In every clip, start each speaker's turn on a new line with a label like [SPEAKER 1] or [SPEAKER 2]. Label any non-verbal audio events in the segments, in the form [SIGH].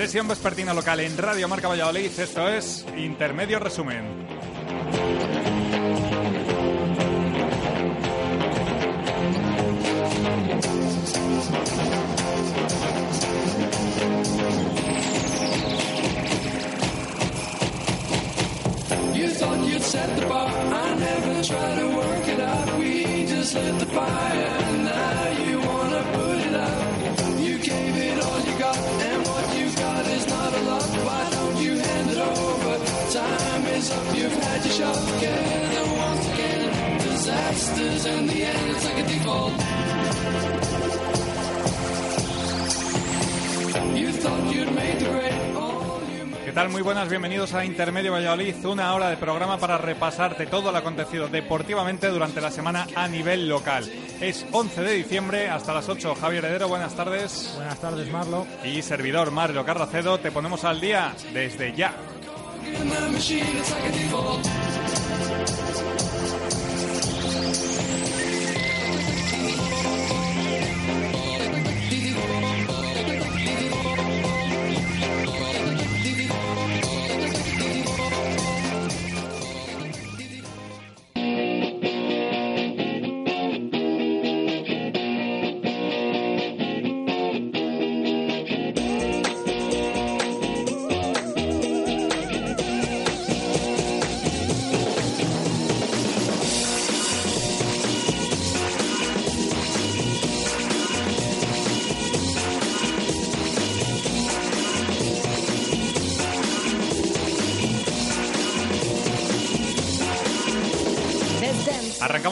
[SPEAKER 1] Sesión vespertina local en Radio Marca Valladolid. Esto es Intermedio Resumen. ¿Qué tal? Muy buenas, bienvenidos a Intermedio Valladolid, una hora de programa para repasarte todo lo acontecido deportivamente durante la semana a nivel local. Es 11 de diciembre, hasta las 8. Javier Heredero, buenas tardes.
[SPEAKER 2] Buenas tardes, Marlo.
[SPEAKER 1] Y servidor Mario Carracedo, te ponemos al día desde ya.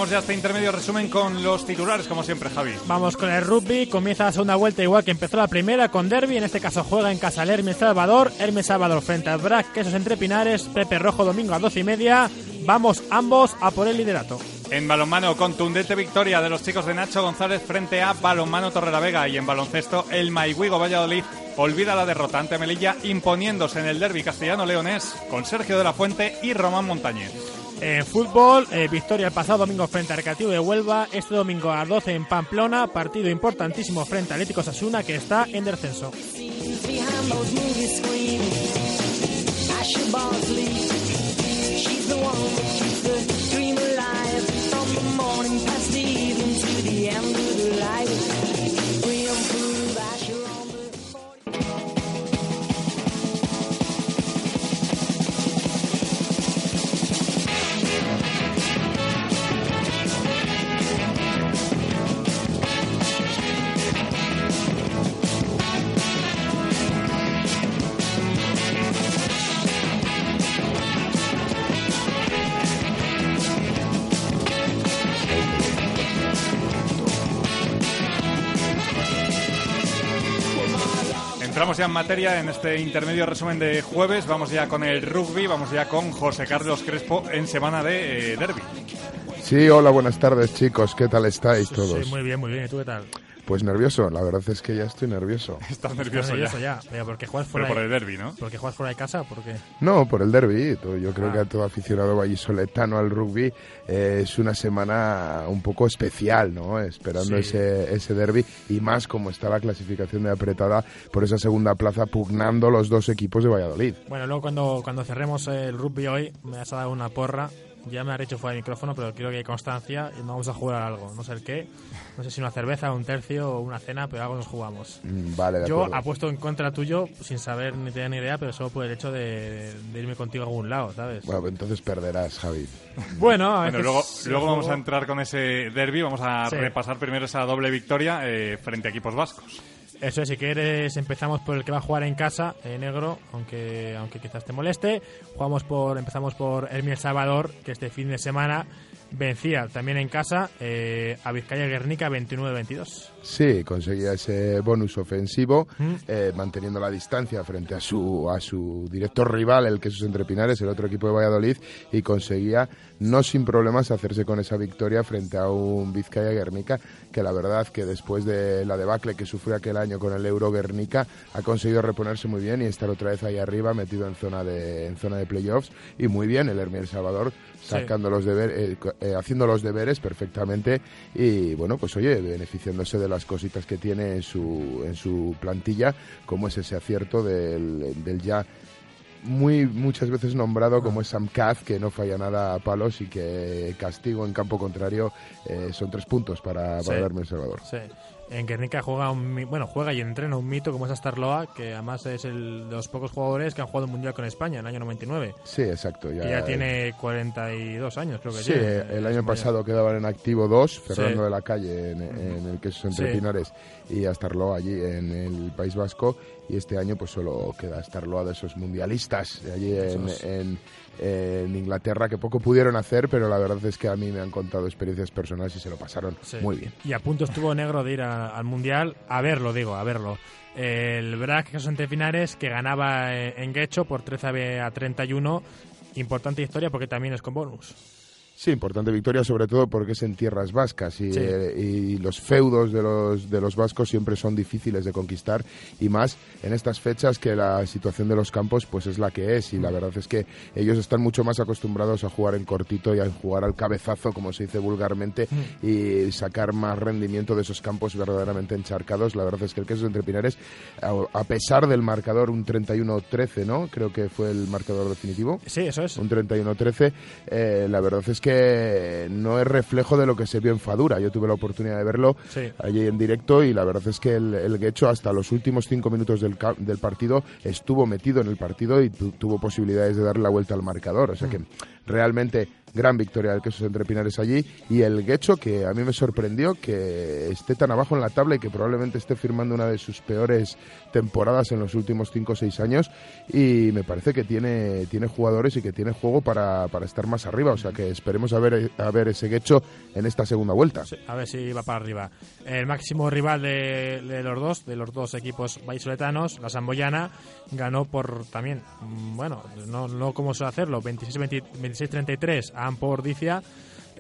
[SPEAKER 1] Arrancamos ya este intermedio resumen con los titulares, como siempre, Javi.
[SPEAKER 2] Vamos con el rugby. Comienza la segunda vuelta igual que empezó la primera con Derby. En este caso juega en casa el Hermes Salvador. Hermes Salvador frente al Brac Quesos entre Pinares. Pepe Rojo domingo a 12 y media. Vamos ambos a por el liderato.
[SPEAKER 1] En balonmano, contundente victoria de los chicos de Nacho González frente a Balonmano Torrelavega. Y en baloncesto, el Maigüigo Valladolid olvida la derrota ante Melilla, imponiéndose en el derby castellano-leonés con Sergio de la Fuente y Román Montañez.
[SPEAKER 2] En fútbol, eh, victoria el pasado domingo frente al Recreativo de Huelva. Este domingo a las 12 en Pamplona. Partido importantísimo frente al Atlético Sasuna que está en descenso.
[SPEAKER 1] Entramos ya en materia en este intermedio resumen de jueves. Vamos ya con el rugby, vamos ya con José Carlos Crespo en semana de eh, derby.
[SPEAKER 3] Sí, hola, buenas tardes chicos, ¿qué tal estáis todos?
[SPEAKER 2] Sí, muy bien, muy bien. ¿Y tú qué tal?
[SPEAKER 3] Pues nervioso, la verdad es que ya estoy nervioso. [LAUGHS]
[SPEAKER 1] Estás nervioso
[SPEAKER 2] Nervioso
[SPEAKER 1] ya.
[SPEAKER 2] ya. Pero porque juegas
[SPEAKER 1] Pero
[SPEAKER 2] fuera,
[SPEAKER 1] por el
[SPEAKER 2] de,
[SPEAKER 1] derby, ¿no?
[SPEAKER 2] porque juegas fuera de casa, porque
[SPEAKER 3] No, por el derby, yo creo
[SPEAKER 2] Ah.
[SPEAKER 3] que a todo aficionado vallisoletano al rugby eh, es una semana un poco especial, ¿no? Esperando
[SPEAKER 2] Sí.
[SPEAKER 3] ese, ese derby y más como está la clasificación de apretada por esa segunda plaza pugnando los dos equipos de Valladolid.
[SPEAKER 2] Bueno, luego cuando, cuando cerremos el rugby hoy, me has dado una porra. Ya me has dicho fuera de micrófono, pero quiero que hay constancia y nos vamos a jugar algo. No sé el qué. No sé si una cerveza, un tercio o una cena, pero algo nos jugamos.
[SPEAKER 3] Mm, Vale, de
[SPEAKER 2] Yo
[SPEAKER 3] acuerdo.
[SPEAKER 2] apuesto en contra tuyo sin saber ni tener ni idea, pero solo por el hecho de, de irme contigo a algún lado, ¿sabes?
[SPEAKER 3] Bueno, pues entonces perderás, Javi.
[SPEAKER 2] Bueno, a
[SPEAKER 1] Bueno, luego, luego vamos a entrar con ese derby. Vamos a
[SPEAKER 2] Sí.
[SPEAKER 1] repasar primero esa doble victoria eh, frente a equipos vascos.
[SPEAKER 2] Eso es, si quieres empezamos por el que va a jugar en casa, eh, negro, aunque aunque quizás te moleste. Jugamos por empezamos por Hermi El Salvador, que este fin de semana vencía también en casa eh, a Vizcaya Guernica 29-22.
[SPEAKER 3] Sí, conseguía ese bonus ofensivo,
[SPEAKER 2] Mm.
[SPEAKER 3] eh, manteniendo la distancia frente a su, a su director rival, el Quesos Entre Pinares, el otro equipo de Valladolid, y conseguía, no sin problemas, hacerse con esa victoria frente a un Vizcaya Guernica, que la verdad que después de la debacle que sufrió aquel año con el Euro Guernica, ha conseguido reponerse muy bien y estar otra vez ahí arriba, metido en zona de, en zona de playoffs, y muy bien el Hermi El Salvador, sacando los deberes, eh, eh, haciendo los deberes perfectamente y bueno pues oye beneficiándose de las cositas que tiene en su en su plantilla como es ese acierto del, del ya muy muchas veces nombrado como es Sam Kaz que no falla nada a palos y que castigo en campo contrario eh, son tres puntos para,
[SPEAKER 2] Sí.
[SPEAKER 3] para darme El Salvador
[SPEAKER 2] Sí. En Guernica juega un bueno juega y entrena un mito como es Astarloa, que además es el de los pocos jugadores que han jugado un mundial con España en el año 99.
[SPEAKER 3] sí exacto ya,
[SPEAKER 2] que ya tiene 42 años, creo que
[SPEAKER 3] Sí,
[SPEAKER 2] tiene,
[SPEAKER 3] el
[SPEAKER 2] eh,
[SPEAKER 3] año pasado quedaban en activo dos, Fernando
[SPEAKER 2] Sí.
[SPEAKER 3] de la Calle en, en el que es entre
[SPEAKER 2] Sí.
[SPEAKER 3] Pinares y Astarloa allí en el País Vasco y este año pues solo queda Astarloa de esos mundialistas de allí en,
[SPEAKER 2] Esos.
[SPEAKER 3] en- en Inglaterra que poco pudieron hacer, pero la verdad es que a mí me han contado experiencias personales y se lo pasaron
[SPEAKER 2] Sí.
[SPEAKER 3] muy bien.
[SPEAKER 2] Y a punto estuvo negro de ir a- al mundial a verlo, digo, a verlo. El Brac Jesús Antefinares que ganaba eh, en Guecho por 13 a 31. Importante historia porque también es con bonus.
[SPEAKER 3] Sí, importante victoria, sobre todo porque es en tierras vascas y,
[SPEAKER 2] Sí.
[SPEAKER 3] eh, y los feudos de los, de los vascos siempre son difíciles de conquistar y más en estas fechas que la situación de los campos pues es la que es y la verdad es que ellos están mucho más acostumbrados a jugar en cortito y a jugar al cabezazo, como se dice vulgarmente, y sacar más rendimiento de esos campos verdaderamente encharcados. La verdad es que el queso entre Pinares, a, a pesar del marcador, un 31-13, ¿no? Creo que fue el marcador definitivo
[SPEAKER 2] Sí, eso es.
[SPEAKER 3] un 31-13. eh, la verdad es que no es reflejo de lo que se vio en Fadura. Yo tuve la oportunidad de verlo
[SPEAKER 2] Sí.
[SPEAKER 3] allí en directo y la verdad es que el, el Guecho hasta los últimos cinco minutos del, partido estuvo metido en el partido y tu- tuvo posibilidades de darle la vuelta al marcador. O sea que realmente gran victoria del Quesos Entre Pinares allí y el Guecho que a mí me sorprendió que esté tan abajo en la tabla y que probablemente esté firmando una de sus peores temporadas en los últimos 5 o 6 años y me parece que tiene, tiene jugadores y que tiene juego para, para estar más arriba, o sea que esperemos a ver, a ver ese Guecho en esta segunda vuelta.
[SPEAKER 2] Sí, a ver si va para arriba. El máximo rival de, de los dos, de los dos equipos vallisoletanos, la Samboyana, ganó por también, mm, bueno, no, no como suele hacerlo, 26-20 26-33 a Ampor Ordicia,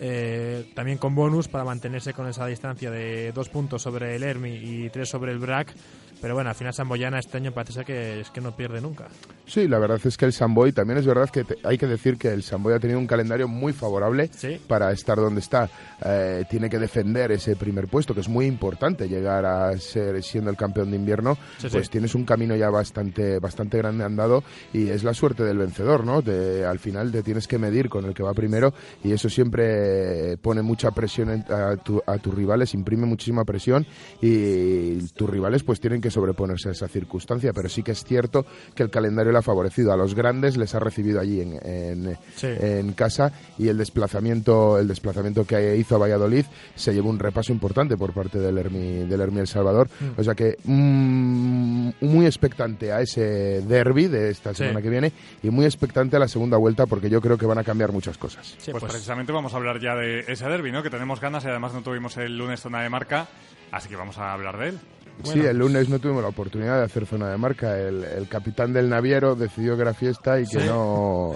[SPEAKER 2] eh, también con bonus para mantenerse con esa distancia de dos puntos sobre el Hermi y tres sobre el Brac. Pero bueno, al final Samboyana este año parece ser que es que no pierde nunca.
[SPEAKER 3] Sí, la verdad es que el Samboy, también es verdad que te- hay que decir que el Samboy ha tenido un calendario muy favorable
[SPEAKER 2] Sí.
[SPEAKER 3] para estar donde está. Eh, tiene que defender ese primer puesto, que es muy importante llegar a ser siendo el campeón de invierno.
[SPEAKER 2] Sí,
[SPEAKER 3] pues
[SPEAKER 2] sí.
[SPEAKER 3] tienes un camino ya bastante, bastante grande andado y es la suerte del vencedor, ¿no? Te- al final te tienes que medir con el que va primero y eso siempre pone mucha presión a, tu- a tus rivales, imprime muchísima presión y tus rivales pues tienen que sobreponerse a esa circunstancia, pero sí que es cierto que el calendario le ha favorecido. A los grandes les ha recibido allí en, en,
[SPEAKER 2] Sí.
[SPEAKER 3] en casa y el desplazamiento, el desplazamiento que hizo a Valladolid se llevó un repaso importante por parte del Hermi, del Hermi El Salvador.
[SPEAKER 2] Mm.
[SPEAKER 3] O sea que mm, muy expectante a ese derby de esta
[SPEAKER 2] Sí.
[SPEAKER 3] semana que viene y muy expectante a la segunda vuelta porque yo creo que van a cambiar muchas cosas.
[SPEAKER 2] Sí,
[SPEAKER 1] pues,
[SPEAKER 2] pues,
[SPEAKER 1] precisamente vamos a hablar ya de ese derby, ¿no? Que tenemos ganas y además no tuvimos el lunes zona de marca, así que vamos a hablar de él.
[SPEAKER 3] Sí, el lunes no tuvimos la oportunidad de hacer zona de marca. El, el capitán del naviero decidió que era fiesta y que
[SPEAKER 2] Sí.
[SPEAKER 3] no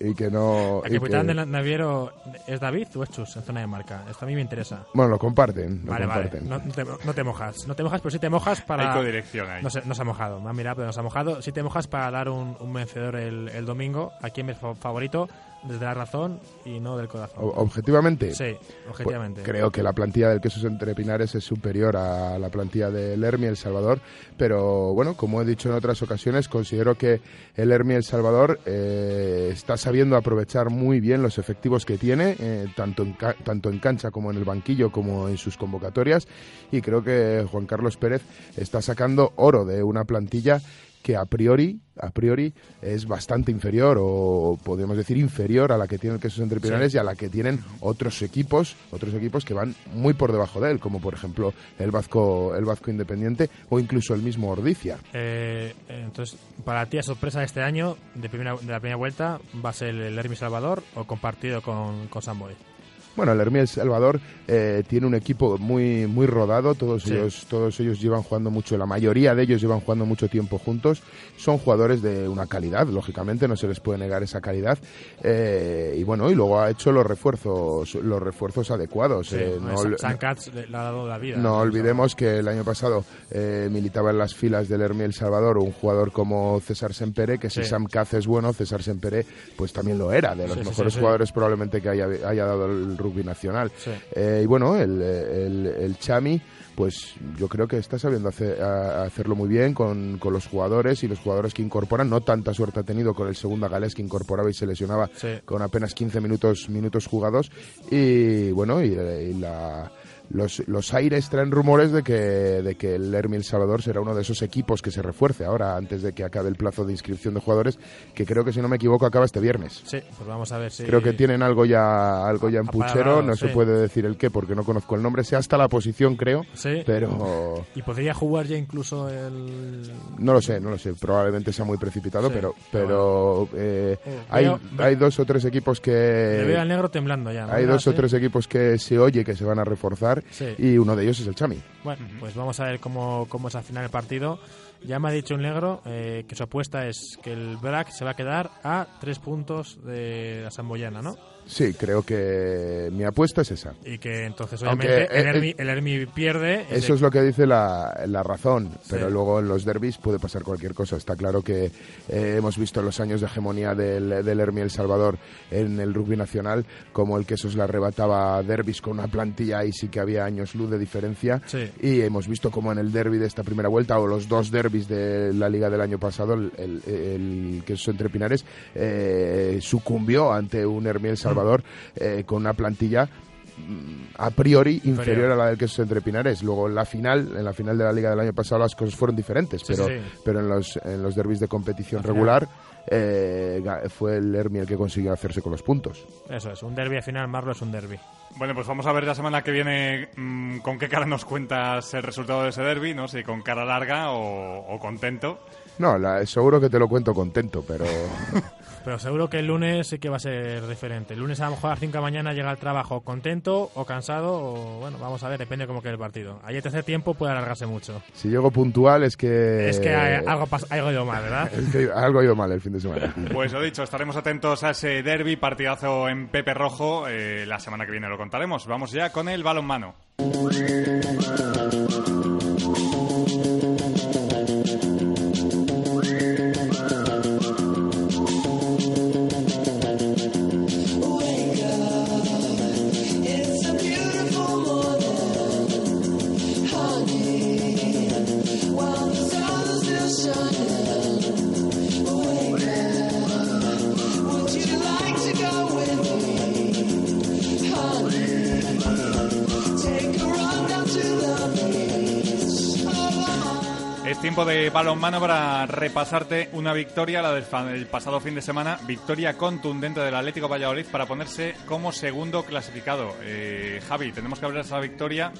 [SPEAKER 3] y que no
[SPEAKER 2] ¿El
[SPEAKER 3] y
[SPEAKER 2] capitán
[SPEAKER 3] que-
[SPEAKER 2] del naviero es David o es Chus en zona de marca? Esto a mí me interesa.
[SPEAKER 3] bueno lo comparten, lo
[SPEAKER 2] Vale, vale.
[SPEAKER 3] comparten.
[SPEAKER 2] No, no te, no te mojas. No te mojas, pero sí te mojas para.
[SPEAKER 1] Hay codirección ahí.
[SPEAKER 2] No se, no se ha mojado. Me ha mirado, pero no se ha mojado. Sí te mojas para dar un, un vencedor el, el domingo. ¿A quién es fa- favorito? Desde la razón y no del corazón.
[SPEAKER 3] Objetivamente.
[SPEAKER 2] Sí,
[SPEAKER 3] Pues,
[SPEAKER 2] objetivamente.
[SPEAKER 3] creo que la plantilla del Quesos Entre Pinares es superior a la plantilla del Hermi El Salvador, pero bueno, como he dicho en otras ocasiones, considero que el Hermi El Salvador eh, está sabiendo aprovechar muy bien los efectivos que tiene, eh, tanto, en ca- tanto en cancha como en el banquillo, como en sus convocatorias, y creo que Juan Carlos Pérez está sacando oro de una plantilla que a priori, a priori es bastante inferior o podemos decir inferior a la que tiene el Quesos Entre Pinares y a la que tienen otros equipos, otros equipos que van muy por debajo de él, como por ejemplo el Vasco, el Vasco Independiente o incluso el mismo Ordicia.
[SPEAKER 2] Eh, entonces, para ti, a sorpresa de este año, de, primera, de la primera vuelta, ¿va a ser el Hermi Salvador o compartido con, con Samboy?
[SPEAKER 3] Bueno, el Hermía El Salvador eh, tiene un equipo muy muy rodado, todos
[SPEAKER 2] Sí.
[SPEAKER 3] ellos todos ellos llevan jugando mucho, la mayoría de ellos llevan jugando mucho tiempo juntos, son jugadores de una calidad, lógicamente no se les puede negar esa calidad eh, y bueno, y luego ha hecho los refuerzos los refuerzos adecuados.
[SPEAKER 2] Sí,
[SPEAKER 3] eh,
[SPEAKER 2] no, San- San Katz le, le ha dado la vida.
[SPEAKER 3] no olvidemos que el año pasado eh, militaba en las filas del Hermía El Salvador un jugador como César Sempere, que si
[SPEAKER 2] Sí.
[SPEAKER 3] Sam Caz es bueno, César Sempere pues también lo era, de los mejores jugadores probablemente que haya, haya dado el rugby nacional.
[SPEAKER 2] Sí.
[SPEAKER 3] Eh, y bueno, el, el, el Chami, pues yo creo que está sabiendo hacer- a- a hacerlo muy bien con, con los jugadores y los jugadores que incorporan. No tanta suerte ha tenido con el segunda galés que incorporaba y se lesionaba
[SPEAKER 2] Sí.
[SPEAKER 3] con apenas 15 minutos, minutos jugados. Y bueno, y, y la, los, los aires traen rumores de que, de que el Hermi El Salvador será uno de esos equipos que se refuerce ahora, antes de que acabe el plazo de inscripción de jugadores, que creo que si no me equivoco acaba este viernes.
[SPEAKER 2] Sí, pues vamos a ver si...
[SPEAKER 3] Creo que tienen algo ya algo ya en puchero, no se puede decir el qué porque no conozco el nombre, sé hasta la posición creo,
[SPEAKER 2] Sí.
[SPEAKER 3] pero
[SPEAKER 2] Y podría jugar ya incluso el...
[SPEAKER 3] no lo sé, no lo sé, probablemente sea muy precipitado,
[SPEAKER 2] Sí,
[SPEAKER 3] pero
[SPEAKER 2] pero
[SPEAKER 3] eh,
[SPEAKER 2] Eh,
[SPEAKER 3] hay,
[SPEAKER 2] veo-
[SPEAKER 3] hay dos o tres equipos
[SPEAKER 2] Le veo al
[SPEAKER 3] que
[SPEAKER 2] negro temblando ya. ¿no?
[SPEAKER 3] hay dos o tres equipos que se oye que se van a reforzar
[SPEAKER 2] Sí.
[SPEAKER 3] y uno de ellos es el Chami.
[SPEAKER 2] Bueno, pues vamos a ver cómo, cómo es al final el partido. Ya me ha dicho el negro eh, que su apuesta es que el Brack se va a quedar a tres puntos de la Samboyana, ¿no?
[SPEAKER 3] Sí, creo que mi apuesta es esa.
[SPEAKER 2] Y que entonces,
[SPEAKER 3] Aunque,
[SPEAKER 2] obviamente, el,
[SPEAKER 3] eh,
[SPEAKER 2] Hermi, el Hermi pierde.
[SPEAKER 3] Eso es lo que dice la, la razón, pero
[SPEAKER 2] Sí.
[SPEAKER 3] luego en los derbis puede pasar cualquier cosa. Está claro que eh, hemos visto los años de hegemonía del, del Hermi El Salvador en el rugby nacional, como el que esos le arrebataba derbis con una plantilla y sí que había años luz de diferencia.
[SPEAKER 2] Sí.
[SPEAKER 3] Y hemos visto como en el derby de esta primera vuelta o los dos derbis de la liga del año pasado, el, el, el que es entre Pinares, eh, sucumbió ante un Hermi El Salvador eh, con una plantilla mm, a priori inferior,
[SPEAKER 2] Inferior.
[SPEAKER 3] a la del queso entre Pinares. Luego en la final, en la final de la liga del año pasado las cosas fueron diferentes,
[SPEAKER 2] Sí,
[SPEAKER 3] pero,
[SPEAKER 2] sí,
[SPEAKER 3] pero en los en los derbis de competición
[SPEAKER 2] final.
[SPEAKER 3] Eh, fue el Hermi el que consiguió hacerse con los puntos.
[SPEAKER 2] Eso es, un derby al final, Marlo es un derby.
[SPEAKER 1] Bueno, pues vamos a ver la semana que viene mm, con qué cara nos cuentas el resultado de ese derby, ¿no? Si con cara larga o, o contento.
[SPEAKER 3] No, la- seguro que te lo cuento contento, pero [LAUGHS]
[SPEAKER 2] Pero seguro que el lunes sí que va a ser diferente. El lunes a lo mejor a las 5 de la mañana llega al trabajo contento o cansado o bueno, vamos a ver, depende cómo quede el partido. Ahí el tercer tiempo puede alargarse mucho.
[SPEAKER 3] si llego puntual es que
[SPEAKER 2] Es que hay- algo, algo ha ido mal, ¿verdad? [LAUGHS]
[SPEAKER 3] es que algo ha ido mal el fin de semana.
[SPEAKER 1] Pues lo dicho, estaremos atentos a ese derby, partidazo en Pepe Rojo. eh, la semana que viene lo contaremos. Vamos ya con el balonmano. Es tiempo de balonmano para repasarte una victoria, la del, pasado fin de semana, victoria contundente del Atlético Valladolid para ponerse como segundo clasificado. Eh, Javi, tenemos que hablar de esa victoria.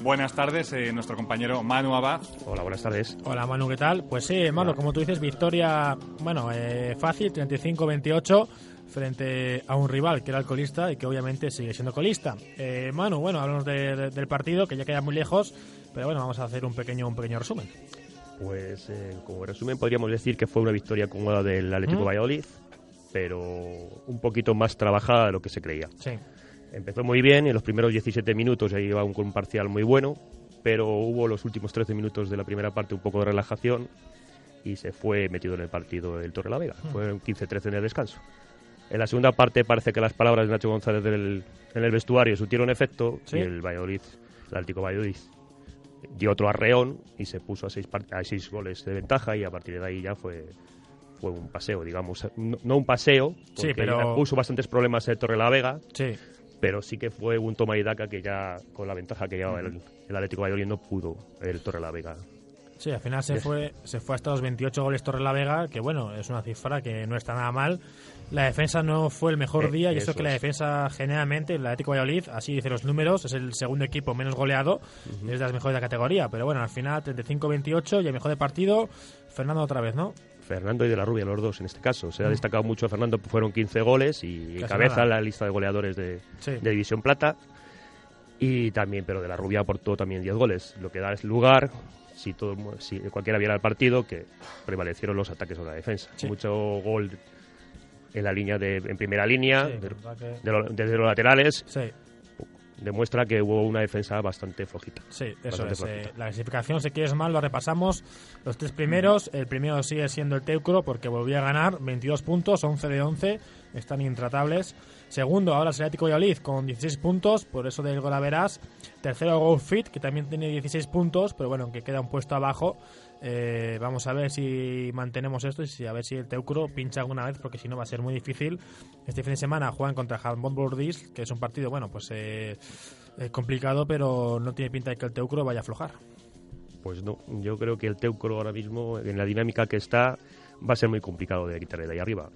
[SPEAKER 1] Buenas tardes, eh, nuestro compañero Manu Abad.
[SPEAKER 4] Hola, buenas tardes.
[SPEAKER 2] Hola Manu, ¿qué tal? Pues sí, Manu, como tú dices, victoria, bueno, eh, fácil, 35-28 frente a un rival que era el colista y que obviamente sigue siendo colista. Eh, Manu, bueno, hablamos de- de- del partido que ya queda muy lejos, pero bueno, vamos a hacer un pequeño, un pequeño resumen.
[SPEAKER 4] Pues eh, como resumen podríamos decir que fue una victoria cómoda del Atlético
[SPEAKER 2] ¿Mm?
[SPEAKER 4] Valladolid, pero un poquito más trabajada de lo que se creía.
[SPEAKER 2] Sí,
[SPEAKER 4] Empezó muy bien, en los primeros 17 minutos ahí iba un- con un parcial muy bueno, pero hubo los últimos 13 minutos de la primera parte un poco de relajación y se fue metido en el partido el Torre la Vega. Fue un 15-13 en el descanso. En la segunda parte parece que las palabras de Nacho González del- en el vestuario surtieron efecto
[SPEAKER 2] Sí.
[SPEAKER 4] y el Valladolid, el Atlético Valladolid, dio otro arreón y se puso a seis, a seis goles de ventaja y a partir de ahí ya fue fue un paseo, digamos. No, no un paseo,
[SPEAKER 2] Sí,
[SPEAKER 4] porque
[SPEAKER 2] pero-
[SPEAKER 4] puso bastantes problemas el Torre la Vega,
[SPEAKER 2] sí,
[SPEAKER 4] pero sí que fue un toma y daca que ya con la ventaja que llevaba el, el Atlético de Valladolid no pudo el Torre la Vega.
[SPEAKER 2] Sí, al final se fue, se fue hasta los 28 goles Torre la Vega, que bueno, es una cifra que no está nada mal. La defensa no fue el mejor
[SPEAKER 4] Eh,
[SPEAKER 2] día y eso,
[SPEAKER 4] eso
[SPEAKER 2] que la
[SPEAKER 4] es.
[SPEAKER 2] defensa generalmente, el Atlético Valladolid, así dicen los números, es el segundo equipo menos goleado, es de las mejores de la categoría. Pero bueno, al final 35-28 y el mejor de partido, Fernando otra vez, ¿no?
[SPEAKER 4] Fernando y de la Rubia, los dos en este caso. Se ha destacado mucho Fernando, fueron 15 goles y
[SPEAKER 2] Mm. Casi
[SPEAKER 4] cabeza
[SPEAKER 2] nada.
[SPEAKER 4] la lista de goleadores de,
[SPEAKER 2] Sí.
[SPEAKER 4] de División Plata. Y también, pero de la Rubia aportó también 10 goles, lo que da es lugar, si, todo, si cualquiera viera el partido, que prevalecieron los ataques o la defensa.
[SPEAKER 2] Sí.
[SPEAKER 4] Mucho gol en la línea de, en primera línea,
[SPEAKER 2] Sí,
[SPEAKER 4] de- de lo- desde los laterales,
[SPEAKER 2] Sí,
[SPEAKER 4] demuestra que hubo una defensa bastante flojita.
[SPEAKER 2] sí, eso es. eh, la clasificación, si quieres mal, lo repasamos. Los tres primeros, el primero sigue siendo el Teucro porque volvió a ganar, 22 puntos, 11 de 11, están intratables. Segundo, ahora el Atlético Valladolid con 16 puntos, por eso del Golaveras. Tercero, Go Fit, que también tiene 16 puntos, pero bueno, que queda un puesto abajo. Eh, vamos a ver si mantenemos esto y a ver si el Teucro pincha alguna vez, porque si no va a ser muy difícil. Este fin de semana juegan contra Handball Bordis, que es un partido, bueno, pues eh, eh, complicado, pero no tiene pinta de que el Teucro vaya a aflojar.
[SPEAKER 4] Pues no, yo creo que el Teucro ahora mismo, en la dinámica que está, va a ser muy complicado de quitarle de ahí arriba.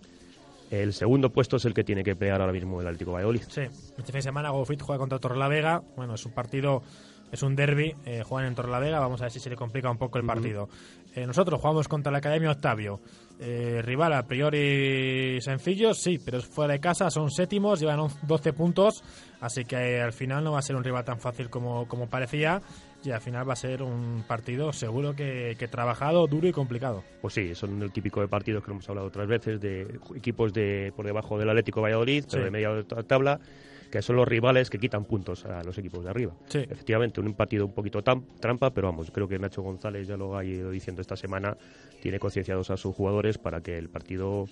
[SPEAKER 4] El segundo puesto es el que tiene que pelear ahora mismo el Atlético Valladolid.
[SPEAKER 2] Sí, este fin de semana GoFit juega contra Torrelavega. Bueno, es un partido, es un derby. Eh, juegan en Torrelavega. Vamos a ver si se le complica un poco el partido. Eh, nosotros jugamos contra la Academia Octavio. Eh, rival a priori sencillo, sí, pero es fuera de casa. Son séptimos, llevan 11 12 puntos. Así que eh, al final no va a ser un rival tan fácil como, como parecía. Y al final va a ser un partido seguro que, que trabajado, duro y complicado.
[SPEAKER 4] Pues sí, son el típico de partidos que hemos hablado otras veces, de equipos de por debajo del Atlético Valladolid, pero de media tabla, que son los rivales que quitan puntos a los equipos de arriba.
[SPEAKER 2] Sí.
[SPEAKER 4] Efectivamente, un partido un poquito tam- trampa, pero vamos, creo que Nacho González ya lo ha ido diciendo esta semana, tiene concienciados a sus jugadores para que el partido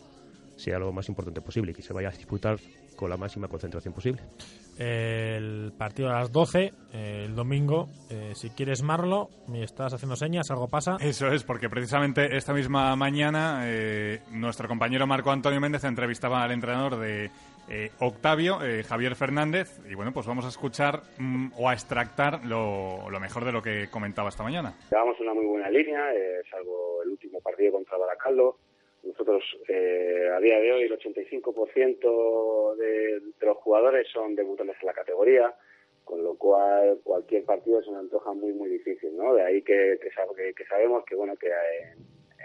[SPEAKER 4] sea lo más importante posible y que se vaya a disputar con la máxima concentración posible.
[SPEAKER 2] El partido a las 12, eh, el domingo. Eh, si quieres Marlo, me estás haciendo señas, algo pasa.
[SPEAKER 1] Eso es, porque precisamente esta misma mañana eh, nuestro compañero Marco Antonio Méndez entrevistaba al entrenador de eh, Octavio, eh, Javier Fernández, y bueno, pues vamos a escuchar mm, o a extractar lo, lo mejor de lo que comentaba esta mañana.
[SPEAKER 5] Llevamos una muy buena línea, eh, salvo el último partido contra Baracaldo. Nosotros, eh, a día de hoy, el 85% de, de los jugadores son debutantes en la categoría, con lo cual cualquier partido se nos antoja muy, muy difícil, ¿no? De ahí que, que, que- sabemos que, bueno, que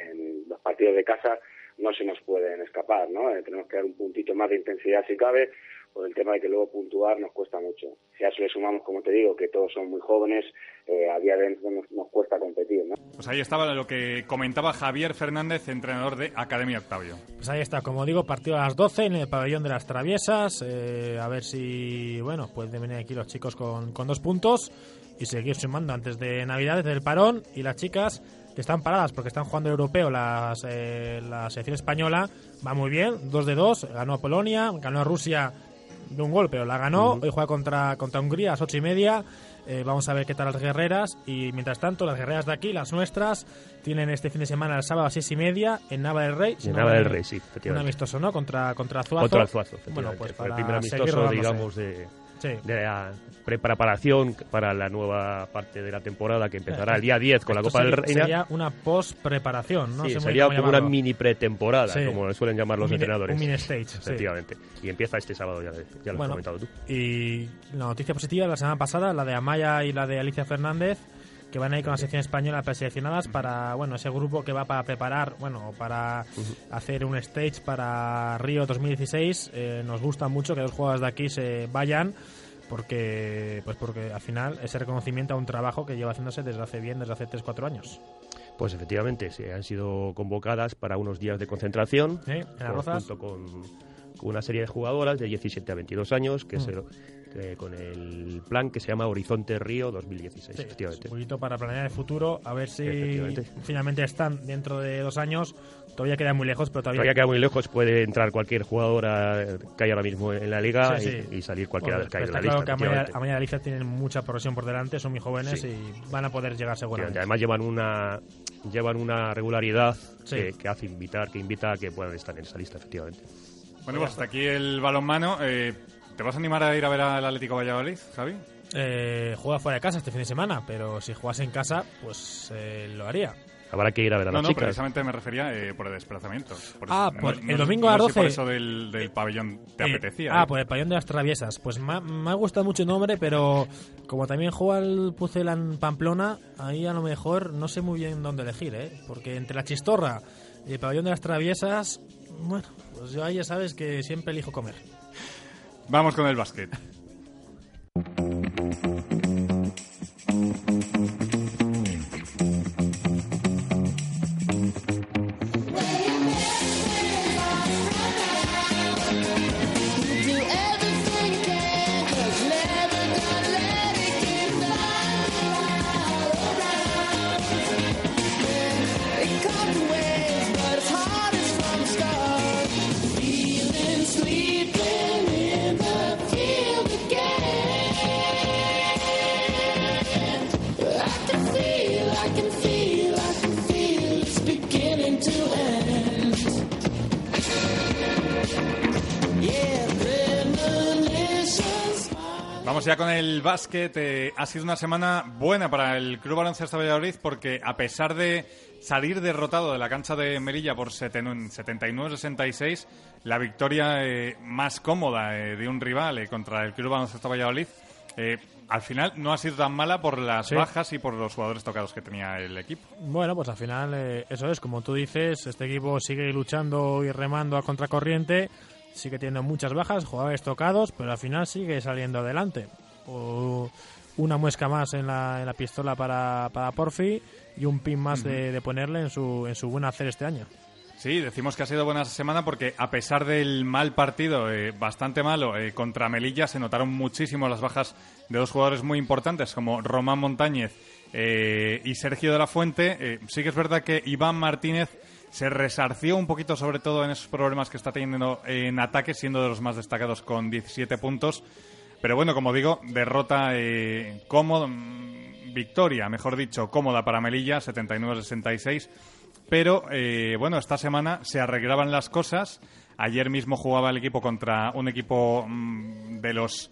[SPEAKER 5] en los partidos de casa no se nos pueden escapar, ¿no? Eh, tenemos que dar un puntito más de intensidad si cabe, por el tema de que luego puntuar nos cuesta mucho. Si a eso le sumamos, como te digo, que todos son muy jóvenes, eh, a día de hoy nos, nos cuesta competir, ¿no?
[SPEAKER 1] Pues ahí estaba lo que comentaba Javier Fernández, entrenador de Academia Octavio.
[SPEAKER 2] Pues ahí está, como digo, partido a las 12 en el pabellón de las traviesas. eh, a ver si, bueno, pueden venir aquí los chicos con, con dos puntos y seguir sumando antes de Navidad, desde el parón. Y las chicas que están paradas porque están jugando el europeo, las, eh, la selección española va muy bien, 2 de 2, ganó a Polonia, ganó a Rusia de un gol, pero la ganó. Hoy juega contra, contra Hungría a las ocho y media. Eh, vamos a ver qué tal las guerreras. Y mientras tanto, las guerreras de aquí, las nuestras, tienen este fin de semana el sábado a seis y media en Nava del Rey.
[SPEAKER 4] En Nava del Rey, sí,
[SPEAKER 2] Un
[SPEAKER 4] efectivamente.
[SPEAKER 2] amistoso, ¿no? Contra, contra Azuazo.
[SPEAKER 4] Contra el Zuazo,
[SPEAKER 2] Bueno, pues
[SPEAKER 4] Fue el
[SPEAKER 2] para
[SPEAKER 4] primer amistoso, digamos, de,
[SPEAKER 2] Sí.
[SPEAKER 4] de la pre- preparación para la nueva parte de la temporada que empezará el día 10 con la
[SPEAKER 2] Esto
[SPEAKER 4] Copa del
[SPEAKER 2] sería-
[SPEAKER 4] Reina.
[SPEAKER 2] Sería una post-preparación, ¿no?
[SPEAKER 4] Sí, sería como una mini pretemporada,
[SPEAKER 2] Sí.
[SPEAKER 4] como le suelen llamar los
[SPEAKER 2] mini-
[SPEAKER 4] entrenadores.
[SPEAKER 2] un mini stage.
[SPEAKER 4] Efectivamente. Y empieza este sábado, ya, ya lo
[SPEAKER 2] Bueno,
[SPEAKER 4] has comentado tú.
[SPEAKER 2] Y la noticia positiva la semana pasada, la de Amaya y la de Alicia Fernández, que van a ir con la sección española preseleccionadas para, bueno, ese grupo que va para preparar, bueno, para hacer un stage para Río 2016. Eh, nos gusta mucho que los jugadores de aquí se vayan porque pues porque al final ese reconocimiento a un trabajo que lleva haciéndose desde hace bien, desde hace 3-4 años.
[SPEAKER 4] Pues efectivamente, se han sido convocadas para unos días de concentración.
[SPEAKER 2] En.
[SPEAKER 4] Junto con, con una serie de jugadoras de 17 a 22 años, que
[SPEAKER 2] Mm.
[SPEAKER 4] es que con el plan que se llama Horizonte Río 2016,
[SPEAKER 2] Sí,
[SPEAKER 4] efectivamente.
[SPEAKER 2] Un poquito para planear el futuro, a ver si
[SPEAKER 4] Efectivamente.
[SPEAKER 2] finalmente están dentro de dos años. Todavía queda muy lejos, pero todavía,
[SPEAKER 4] Todavía queda muy lejos, puede entrar cualquier jugadora que hay ahora mismo en la liga
[SPEAKER 2] Sí,
[SPEAKER 4] y-
[SPEAKER 2] sí.
[SPEAKER 4] y, salir cualquiera
[SPEAKER 2] Bueno,
[SPEAKER 4] que hay en
[SPEAKER 2] está
[SPEAKER 4] la
[SPEAKER 2] claro
[SPEAKER 4] lista.
[SPEAKER 2] que Amaya,
[SPEAKER 4] efectivamente.
[SPEAKER 2] Amaya y Alicia tienen mucha progresión por delante, son muy jóvenes
[SPEAKER 4] Sí.
[SPEAKER 2] y van a poder llegar seguramente.
[SPEAKER 4] Además llevan una llevan una regularidad
[SPEAKER 2] Sí.
[SPEAKER 4] que, que hace invitar, que invita a que puedan estar en esa lista, efectivamente.
[SPEAKER 1] Bueno, pues hasta aquí el balonmano. Eh, ¿Te vas a animar a ir a ver al Atlético Valladolid, Javi?
[SPEAKER 2] Eh, juega fuera de casa este fin de semana, pero si jugase en casa, pues eh, lo haría.
[SPEAKER 4] Habrá que ir a ver a
[SPEAKER 1] No,
[SPEAKER 4] las
[SPEAKER 1] no,
[SPEAKER 4] chicas.
[SPEAKER 1] precisamente me refería eh, por el desplazamiento. Por
[SPEAKER 2] Ah,
[SPEAKER 1] eso-
[SPEAKER 2] pues
[SPEAKER 1] no-
[SPEAKER 2] el
[SPEAKER 1] no-
[SPEAKER 2] domingo a
[SPEAKER 1] no
[SPEAKER 2] las
[SPEAKER 1] sé por
[SPEAKER 2] 12.
[SPEAKER 1] eso del, del pabellón te
[SPEAKER 2] Eh,
[SPEAKER 1] apetecía.
[SPEAKER 2] ah,
[SPEAKER 1] ¿eh?
[SPEAKER 2] pues el pabellón de las traviesas. Pues me ha, me ha gustado mucho el nombre, pero como también juega el Pucela en Pamplona, ahí a lo mejor no sé muy bien dónde elegir, ¿eh? Porque entre la chistorra Y el pabellón de las traviesas, bueno, pues yo ahí ya sabes que siempre elijo comer.
[SPEAKER 1] Vamos con el básquet. Vamos ya con el básquet. Eh, ha sido una semana buena para el Club Baloncesto Valladolid porque a pesar de salir derrotado de la cancha de Merilla por 79-66, la victoria eh, más cómoda eh, de un rival eh, contra el Club Baloncesto Valladolid, eh, al final no ha sido tan mala por las
[SPEAKER 2] Sí.
[SPEAKER 1] bajas y por los jugadores tocados que tenía el equipo.
[SPEAKER 2] Bueno, pues al final eh, eso es, como tú dices, este equipo sigue luchando y remando a contracorriente, sigue teniendo muchas bajas, jugadores tocados, pero al final sigue saliendo adelante. O una muesca más en la, en la pistola para, para Porfi y un pin más de, de ponerle en su, en su buen hacer este año.
[SPEAKER 1] Sí, decimos que ha sido buena semana porque a pesar del mal partido, eh, bastante malo, eh, contra Melilla se notaron muchísimo las bajas de dos jugadores muy importantes como Román Montañez eh, y Sergio de la Fuente. Eh, sí que es verdad que Iván Martínez se resarció un poquito sobre todo en esos problemas que está teniendo en ataque, siendo de los más destacados con 17 puntos. Pero bueno, como digo, derrota eh, cómoda, mm, victoria, mejor dicho, cómoda para Melilla, 79-66. Pero eh, bueno, esta semana se arreglaban las cosas. Ayer mismo jugaba el equipo contra un equipo mm, de los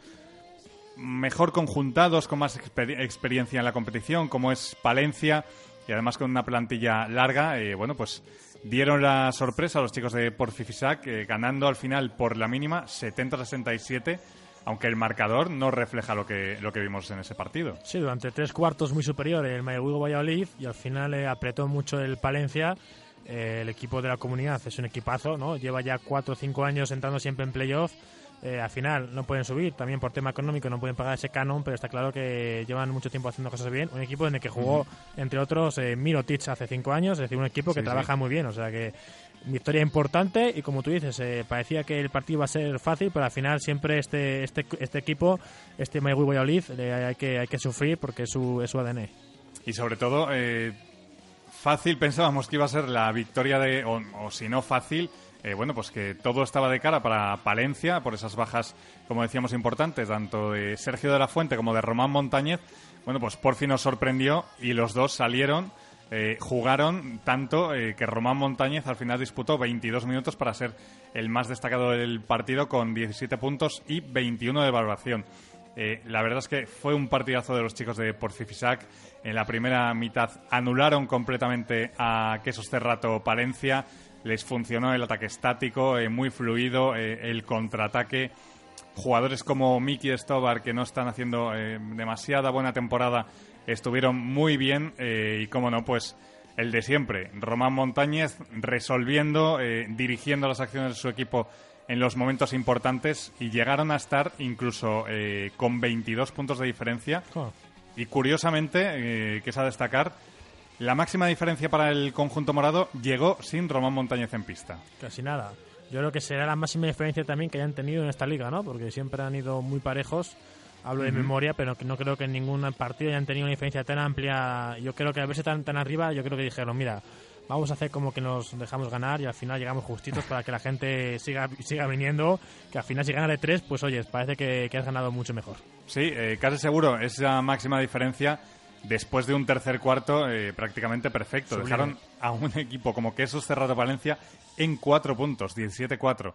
[SPEAKER 1] mejor conjuntados, con más exper- experiencia en la competición, como es Palencia, y además con una plantilla larga. eh, bueno, pues dieron la sorpresa a los chicos de Porfifisac, eh, ganando al final por la mínima 70-67, aunque el marcador no refleja lo que, lo que vimos en ese partido.
[SPEAKER 2] Sí, durante tres cuartos muy superior el Mayagüez Valladolid y al final eh, apretó mucho el Palencia. Eh, el equipo de la comunidad es un equipazo, ¿no? Lleva ya cuatro o cinco años entrando siempre en playoff. Eh, al final no pueden subir, también por tema económico no pueden pagar ese canon, pero está claro que llevan mucho tiempo haciendo cosas bien. Un equipo en el que jugó, entre otros, eh, Mirotic hace cinco años, es decir, un equipo que
[SPEAKER 1] Sí,
[SPEAKER 2] trabaja
[SPEAKER 1] sí.
[SPEAKER 2] muy bien. O sea que victoria importante y como tú dices, eh, parecía que el partido iba a ser fácil, pero al final siempre este este, este equipo, este Mayagüez Valladolid, le hay que hay que sufrir porque es su, es su ADN.
[SPEAKER 1] Y sobre todo, eh, fácil pensábamos que iba a ser la victoria de, o, o si no fácil, eh, bueno, pues que todo estaba de cara para Palencia por esas bajas, como decíamos, importantes, tanto de Sergio de la Fuente como de Román Montañez. Bueno, pues por fin nos sorprendió y los dos salieron, eh, jugaron tanto eh, que Román Montañez al final disputó 22 minutos para ser el más destacado del partido con 17 puntos y 21 de valoración. La verdad es que fue un partidazo de los chicos de Porcifisac. En la primera mitad anularon completamente a Quesos Cerrato Palencia. Les funcionó el ataque estático, eh, muy fluido, eh, el contraataque. Jugadores como Miki Stobar, que no están haciendo eh, demasiada buena temporada, estuvieron muy bien. y como no, pues el de siempre, Román Montañez resolviendo, dirigiendo las acciones de su equipo en los momentos importantes y llegaron a estar incluso con 22 puntos de diferencia. Y curiosamente, eh, que es a destacar, la máxima diferencia para el conjunto morado llegó sin Román Montañez en pista.
[SPEAKER 2] Casi nada. Yo creo que será la máxima diferencia también que hayan tenido en esta liga, ¿no? Porque siempre han ido muy parejos. Hablo de memoria, pero no creo que en ningún partido hayan tenido una diferencia tan amplia. Yo creo que al verse tan, tan arriba, yo creo que dijeron, mira, vamos a hacer como que nos dejamos ganar y al final llegamos justitos para que la gente siga, siga viniendo. Que al final si gana de tres, pues oye, parece que, que has ganado mucho mejor.
[SPEAKER 1] Sí, eh, casi seguro, esa máxima diferencia después de un tercer cuarto eh, prácticamente perfecto.
[SPEAKER 2] Sublime.
[SPEAKER 1] Dejaron a un [LAUGHS] equipo como Quesos Cerrado Valencia en cuatro puntos, 17-4.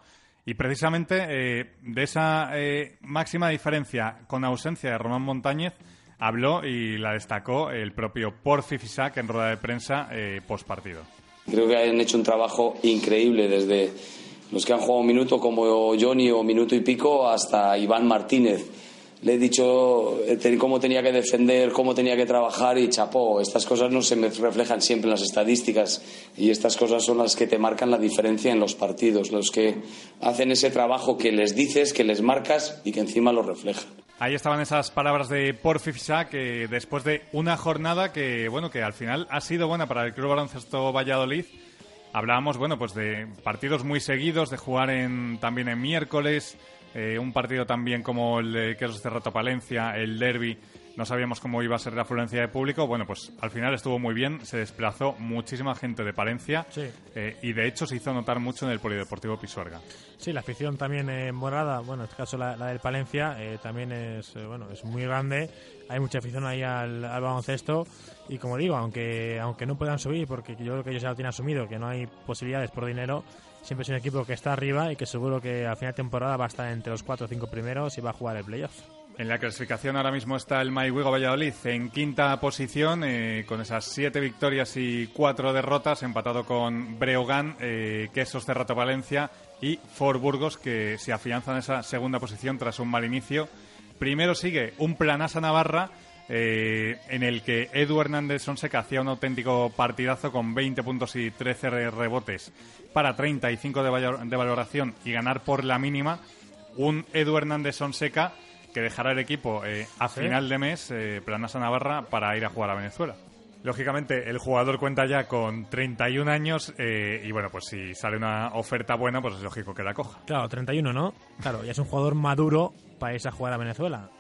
[SPEAKER 1] Y precisamente eh, de esa eh, máxima diferencia con ausencia de Román Montañez habló y la destacó el propio Porfi Fisac en rueda de prensa eh, post partido.
[SPEAKER 6] Creo que han hecho un trabajo increíble desde los que han jugado un minuto como Johnny o minuto y pico hasta Iván Martínez. Le he dicho eh, cómo tenía que defender, cómo tenía que trabajar y chapó. Estas cosas no se me reflejan siempre en las estadísticas y estas cosas son las que te marcan la diferencia en los partidos, los que hacen ese trabajo que les dices, que les marcas y que encima lo reflejan.
[SPEAKER 1] Ahí estaban esas palabras de Porfi Fisac, que después de una jornada que, bueno, que al final ha sido buena para el Club Baloncesto Valladolid. Hablábamos, bueno, pues de partidos muy seguidos, de jugar en, también en miércoles, eh, un partido también como el de Quesos Cerrato Palencia, el derby. No sabíamos cómo iba a ser la afluencia de público. Bueno, pues al final estuvo muy bien. Se desplazó muchísima gente de Palencia.
[SPEAKER 2] Sí.
[SPEAKER 1] eh, y de hecho se hizo notar mucho en el Polideportivo Pisuerga.
[SPEAKER 2] Sí, la afición también eh, morada, bueno, en este caso la, la del Palencia, eh, también es, bueno, es muy grande. Hay mucha afición ahí al, al baloncesto y como digo, aunque aunque no puedan subir, porque yo creo que ellos ya lo tienen asumido, que no hay posibilidades por dinero, siempre es un equipo que está arriba y que seguro que a final de temporada va a estar entre los cuatro o cinco primeros y va a jugar el playoff.
[SPEAKER 1] En la clasificación ahora mismo está el Maiwigo Valladolid en quinta posición, eh, con esas siete victorias y cuatro derrotas, empatado con Breogán, eh, Quesos Cerrato Valencia y For Burgos, que se afianzan en esa segunda posición tras un mal inicio. Primero sigue un Planasa Navarra, eh, en el que Edu Hernández Sonseca hacía un auténtico partidazo con 20 puntos y 13 re- rebotes para 35 de, valor- de valoración y ganar por la mínima. Un Edu Hernández Sonseca que dejará el equipo eh, a
[SPEAKER 2] Sí.
[SPEAKER 1] final de mes, eh, Planasa Navarra, para ir a jugar a Venezuela. Lógicamente, el jugador cuenta ya con 31 años eh, y bueno, pues si sale una oferta buena, pues es lógico que la coja.
[SPEAKER 2] Claro, 31, ¿no? Claro, ya es un jugador maduro para irse a jugar a Venezuela.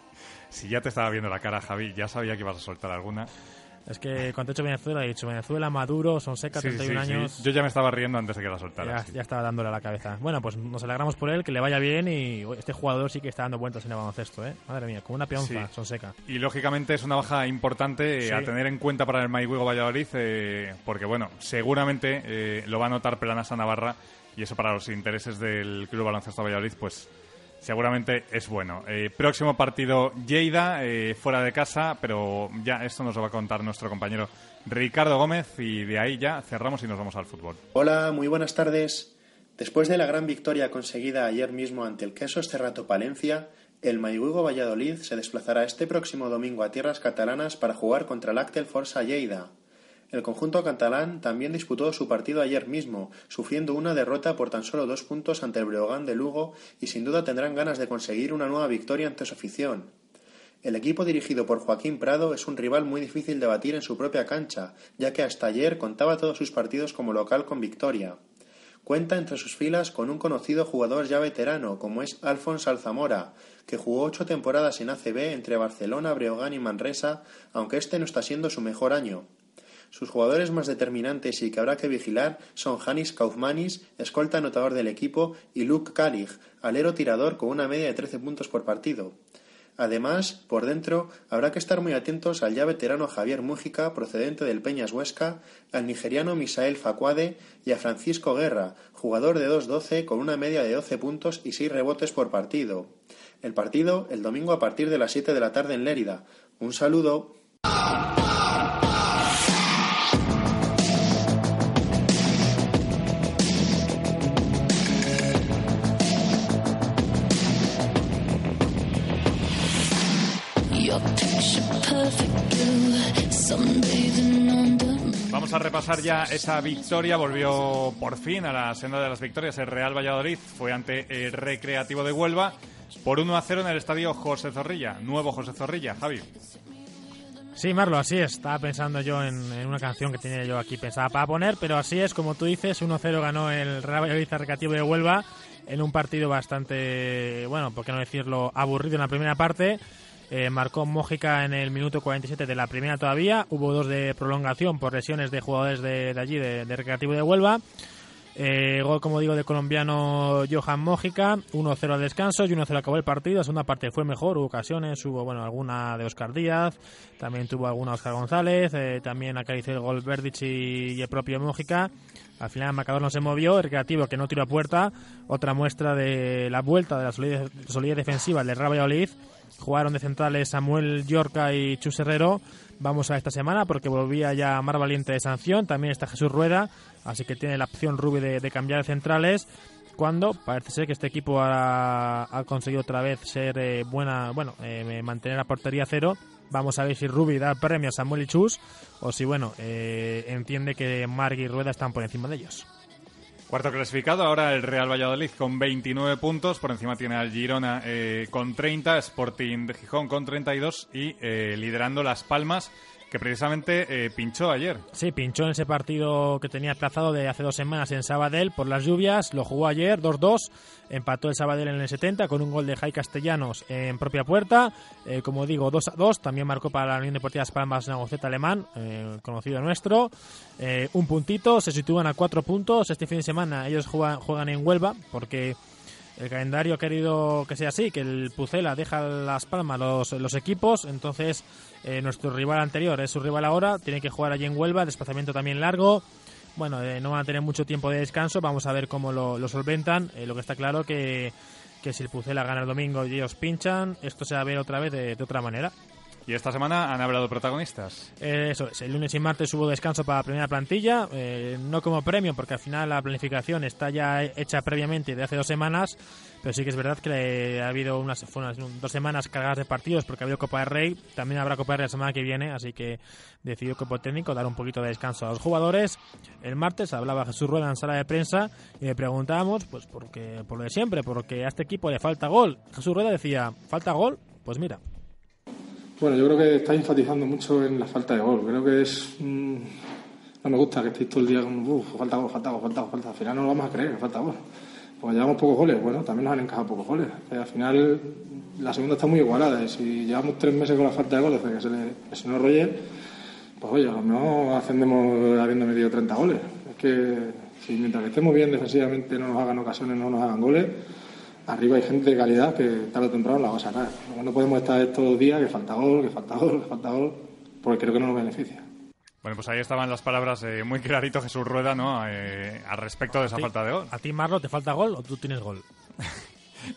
[SPEAKER 1] Si ya te estaba viendo la cara, Javi, ya sabía que ibas a soltar alguna.
[SPEAKER 2] Es que cuando he dicho Venezuela he dicho Venezuela, Maduro, Sonseca,
[SPEAKER 1] Sí,
[SPEAKER 2] 31
[SPEAKER 1] sí, sí.
[SPEAKER 2] años.
[SPEAKER 1] Yo ya me estaba riendo antes de que la
[SPEAKER 2] Ya,
[SPEAKER 1] soltaras.
[SPEAKER 2] ya estaba dándole a la cabeza. Bueno, pues nos alegramos por él, que le vaya bien y este jugador sí que está dando vueltas en el baloncesto, ¿eh? Madre mía, como una peonza. Sonseca.
[SPEAKER 1] Y lógicamente es una baja importante eh, a tener en cuenta para el Maiwigo Valladolid, eh, porque bueno, seguramente eh, lo va a notar Planasa Navarra y eso para los intereses del Club Baloncesto Valladolid, pues seguramente es bueno. Eh, próximo partido Lleida, eh, fuera de casa, pero ya esto nos lo va a contar nuestro compañero Ricardo Gómez y de ahí ya cerramos y nos vamos al fútbol.
[SPEAKER 7] Hola, muy buenas tardes. Después de la gran victoria conseguida ayer mismo ante el Quesos Cerrato Palencia, el Maihugo Valladolid se desplazará este próximo domingo a tierras catalanas para jugar contra el Actel Forza Lleida. El conjunto catalán también disputó su partido ayer mismo, sufriendo una derrota por tan solo dos puntos ante el Breogán de Lugo y sin duda tendrán ganas de conseguir una nueva victoria ante su afición. El equipo dirigido por Joaquín Prado es un rival muy difícil de batir en su propia cancha, ya que hasta ayer contaba todos sus partidos como local con victoria. Cuenta entre sus filas con un conocido jugador ya veterano, como es Alfons Alzamora, que jugó ocho temporadas en ACB entre Barcelona, Breogán y Manresa, aunque este no está siendo su mejor año. Sus jugadores más determinantes y que habrá que vigilar son Janis Kaufmanis, escolta anotador del equipo, y Luke Kalig, alero tirador con una media de 13 puntos por partido. Además, por dentro, habrá que estar muy atentos al ya veterano Javier Mújica, procedente del Peñas Huesca, al nigeriano Misael Facuade y a Francisco Guerra, jugador de 2-12 con una media de 12 puntos y 6 rebotes por partido. El partido el domingo a partir de las 7 de la tarde en Lérida. Un saludo.
[SPEAKER 1] Vamos a repasar ya esa victoria. Volvió por fin a la senda de las victorias. El Real Valladolid fue ante el Recreativo de Huelva por 1 a 0 en el estadio José Zorrilla. Nuevo José Zorrilla, Javi.
[SPEAKER 2] Sí, Marlo, así es. Estaba pensando yo en, en una canción que tenía yo aquí pensada para poner, pero así es, como tú dices, 1-0 ganó el Real Valladolid Recreativo de Huelva en un partido bastante, bueno, por qué no decirlo, aburrido en la primera parte. Eh, marcó Mójica en el minuto 47 de la primera todavía. Hubo dos de prolongación por lesiones de jugadores de, allí, de, de Recreativo de Huelva. Eh, gol, como digo, de colombiano Johan Mójica, 1-0 al descanso y 1-0 acabó el partido. La segunda parte fue mejor, hubo ocasiones, hubo bueno alguna de Oscar Díaz, también tuvo alguna Oscar González, eh, también acarició el gol Verdich y, el propio Mójica. Al final el marcador no se movió, el recreativo que no tiró a puerta, otra muestra de la vuelta de la solidez, solidez defensiva del Real Valladolid. Jugaron de centrales Samuel Yorca y Chus Herrero. Vamos a esta semana porque volvía ya Mar Valiente de sanción. También está Jesús Rueda, así que tiene la opción Rubi de, cambiar de centrales. cuando parece ser que este equipo ha, conseguido otra vez ser eh, buena, bueno, eh, mantener la portería cero. Vamos a ver si Rubi da premio a Samuel y Chus o si, bueno, eh, entiende que Marc y Rueda están por encima de ellos.
[SPEAKER 1] Cuarto clasificado, ahora el Real Valladolid con 29 puntos, por encima tiene al Girona eh, con 30, Sporting de Gijón con 32 y eh, liderando Las Palmas, que precisamente eh, pinchó ayer.
[SPEAKER 2] Sí, pinchó en ese partido que tenía aplazado de hace dos semanas en Sabadell por las lluvias. Lo jugó ayer 2-2. Empató el Sabadell en el 70 con un gol de Jai Castellanos en propia puerta. Eh, como digo, 2-2. También marcó para la Unión Deportiva Las Palmas Nagoceta Alemán, eh, conocido nuestro. Eh, un puntito. Se sitúan a cuatro puntos. Este fin de semana ellos juegan, juegan en Huelva porque el calendario ha querido que sea así, que el Pucela deja las palmas los, los equipos, entonces eh, nuestro rival anterior es su rival ahora, tiene que jugar allí en Huelva, desplazamiento también largo. Bueno, eh, no van a tener mucho tiempo de descanso, vamos a ver cómo lo, solventan. Eh, lo que está claro que, que si el Pucela gana el domingo y ellos pinchan, esto se va a ver otra vez de otra manera.
[SPEAKER 1] Y esta semana han hablado protagonistas.
[SPEAKER 2] Eh, Eso es, el lunes y martes hubo descanso para la primera plantilla, eh, no como premio porque al final la planificación está ya hecha previamente de hace dos semanas, pero sí que es verdad que ha habido unas dos semanas cargadas de partidos porque ha habido Copa del Rey, también habrá Copa del Rey la semana que viene, así que decidió el cuerpo técnico dar un poquito de descanso a los jugadores. El martes hablaba Jesús Rueda en sala de prensa y le preguntábamos, pues porque, por lo de siempre, porque a este equipo le falta gol. Jesús Rueda decía, ¿falta gol? Pues mira,
[SPEAKER 8] Bueno, yo creo que estáis enfatizando mucho en la falta de gol. Creo que es. mm, no me gusta que estéis todo el día. Uf, falta gol, falta gol, falta gol, falta. Al final no lo vamos a creer, que falta gol. Pues llevamos pocos goles. Bueno, también nos han encajado pocos goles. Al final, la segunda está muy igualada. Y si llevamos tres meses con la falta de goles, desde que se le lesionó Roger, pues oye, mejor ascendemos habiendo metido 30 goles. Es que si mientras que estemos bien defensivamente no nos hagan ocasiones, no nos hagan goles, arriba hay gente de calidad que tarde o temprano la va a sacar. No podemos estar estos dos días que falta gol, que falta gol, que falta gol, porque creo que no nos beneficia.
[SPEAKER 1] Bueno, pues ahí estaban las palabras eh, muy clarito Jesús Rueda, ¿no? Eh, al respecto de esa
[SPEAKER 2] Sí.
[SPEAKER 1] falta de gol.
[SPEAKER 2] ¿A ti, Marlo, te falta gol o tú tienes gol? [LAUGHS]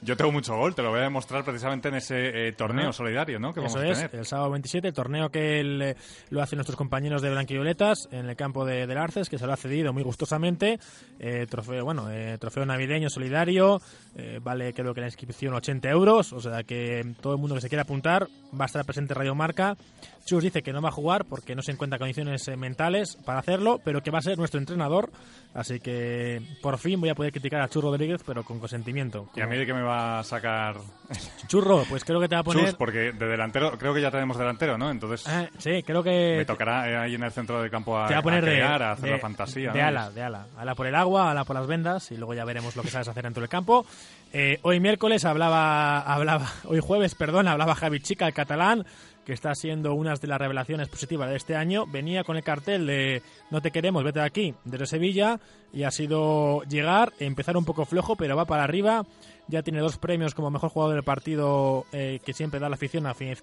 [SPEAKER 1] Yo tengo mucho gol, te lo voy a demostrar precisamente en ese eh, torneo
[SPEAKER 2] Ah.
[SPEAKER 1] solidario, ¿no? Que vamos
[SPEAKER 2] Eso
[SPEAKER 1] a
[SPEAKER 2] es, el sábado 27, el torneo que el, eh, lo hacen nuestros compañeros de Blanquivioletas en el campo de, del Arces, que se lo ha cedido muy gustosamente. Eh, trofeo, bueno, eh, trofeo navideño solidario, eh, vale creo que la inscripción 80 euros, o sea que todo el mundo que se quiera apuntar va a estar presente Radio Marca. Chus dice que no va a jugar porque no se encuentra condiciones eh, mentales para hacerlo, pero que va a ser nuestro entrenador, así que por fin voy a poder criticar a Chus Rodríguez, pero con consentimiento.
[SPEAKER 1] ¿Y a mí de qué me va a sacar [LAUGHS]
[SPEAKER 2] Churro, pues creo que te va a poner...
[SPEAKER 1] Chus? Porque de delantero, creo que ya tenemos delantero, ¿no? Entonces
[SPEAKER 2] Eh, sí, creo que
[SPEAKER 1] me tocará eh, ahí en el centro del campo a,
[SPEAKER 2] te va a poner
[SPEAKER 1] a
[SPEAKER 2] de,
[SPEAKER 1] crear, a hacer
[SPEAKER 2] de-
[SPEAKER 1] la fantasía.
[SPEAKER 2] de
[SPEAKER 1] ¿no?
[SPEAKER 2] ala, de ala. Ala por el agua, ala por las vendas y luego ya veremos lo que sabes hacer dentro del campo. Eh, hoy miércoles hablaba, hablaba, [LAUGHS] hoy jueves, perdón, hablaba Javi Chica, el catalán, que está siendo una de las revelaciones positivas de este año. Venía con el cartel de no te queremos, vete de aquí, desde Sevilla, y ha sido llegar, empezar un poco flojo, pero va para arriba. Ya tiene dos premios como mejor jugador del partido eh, que siempre da la afición a fin-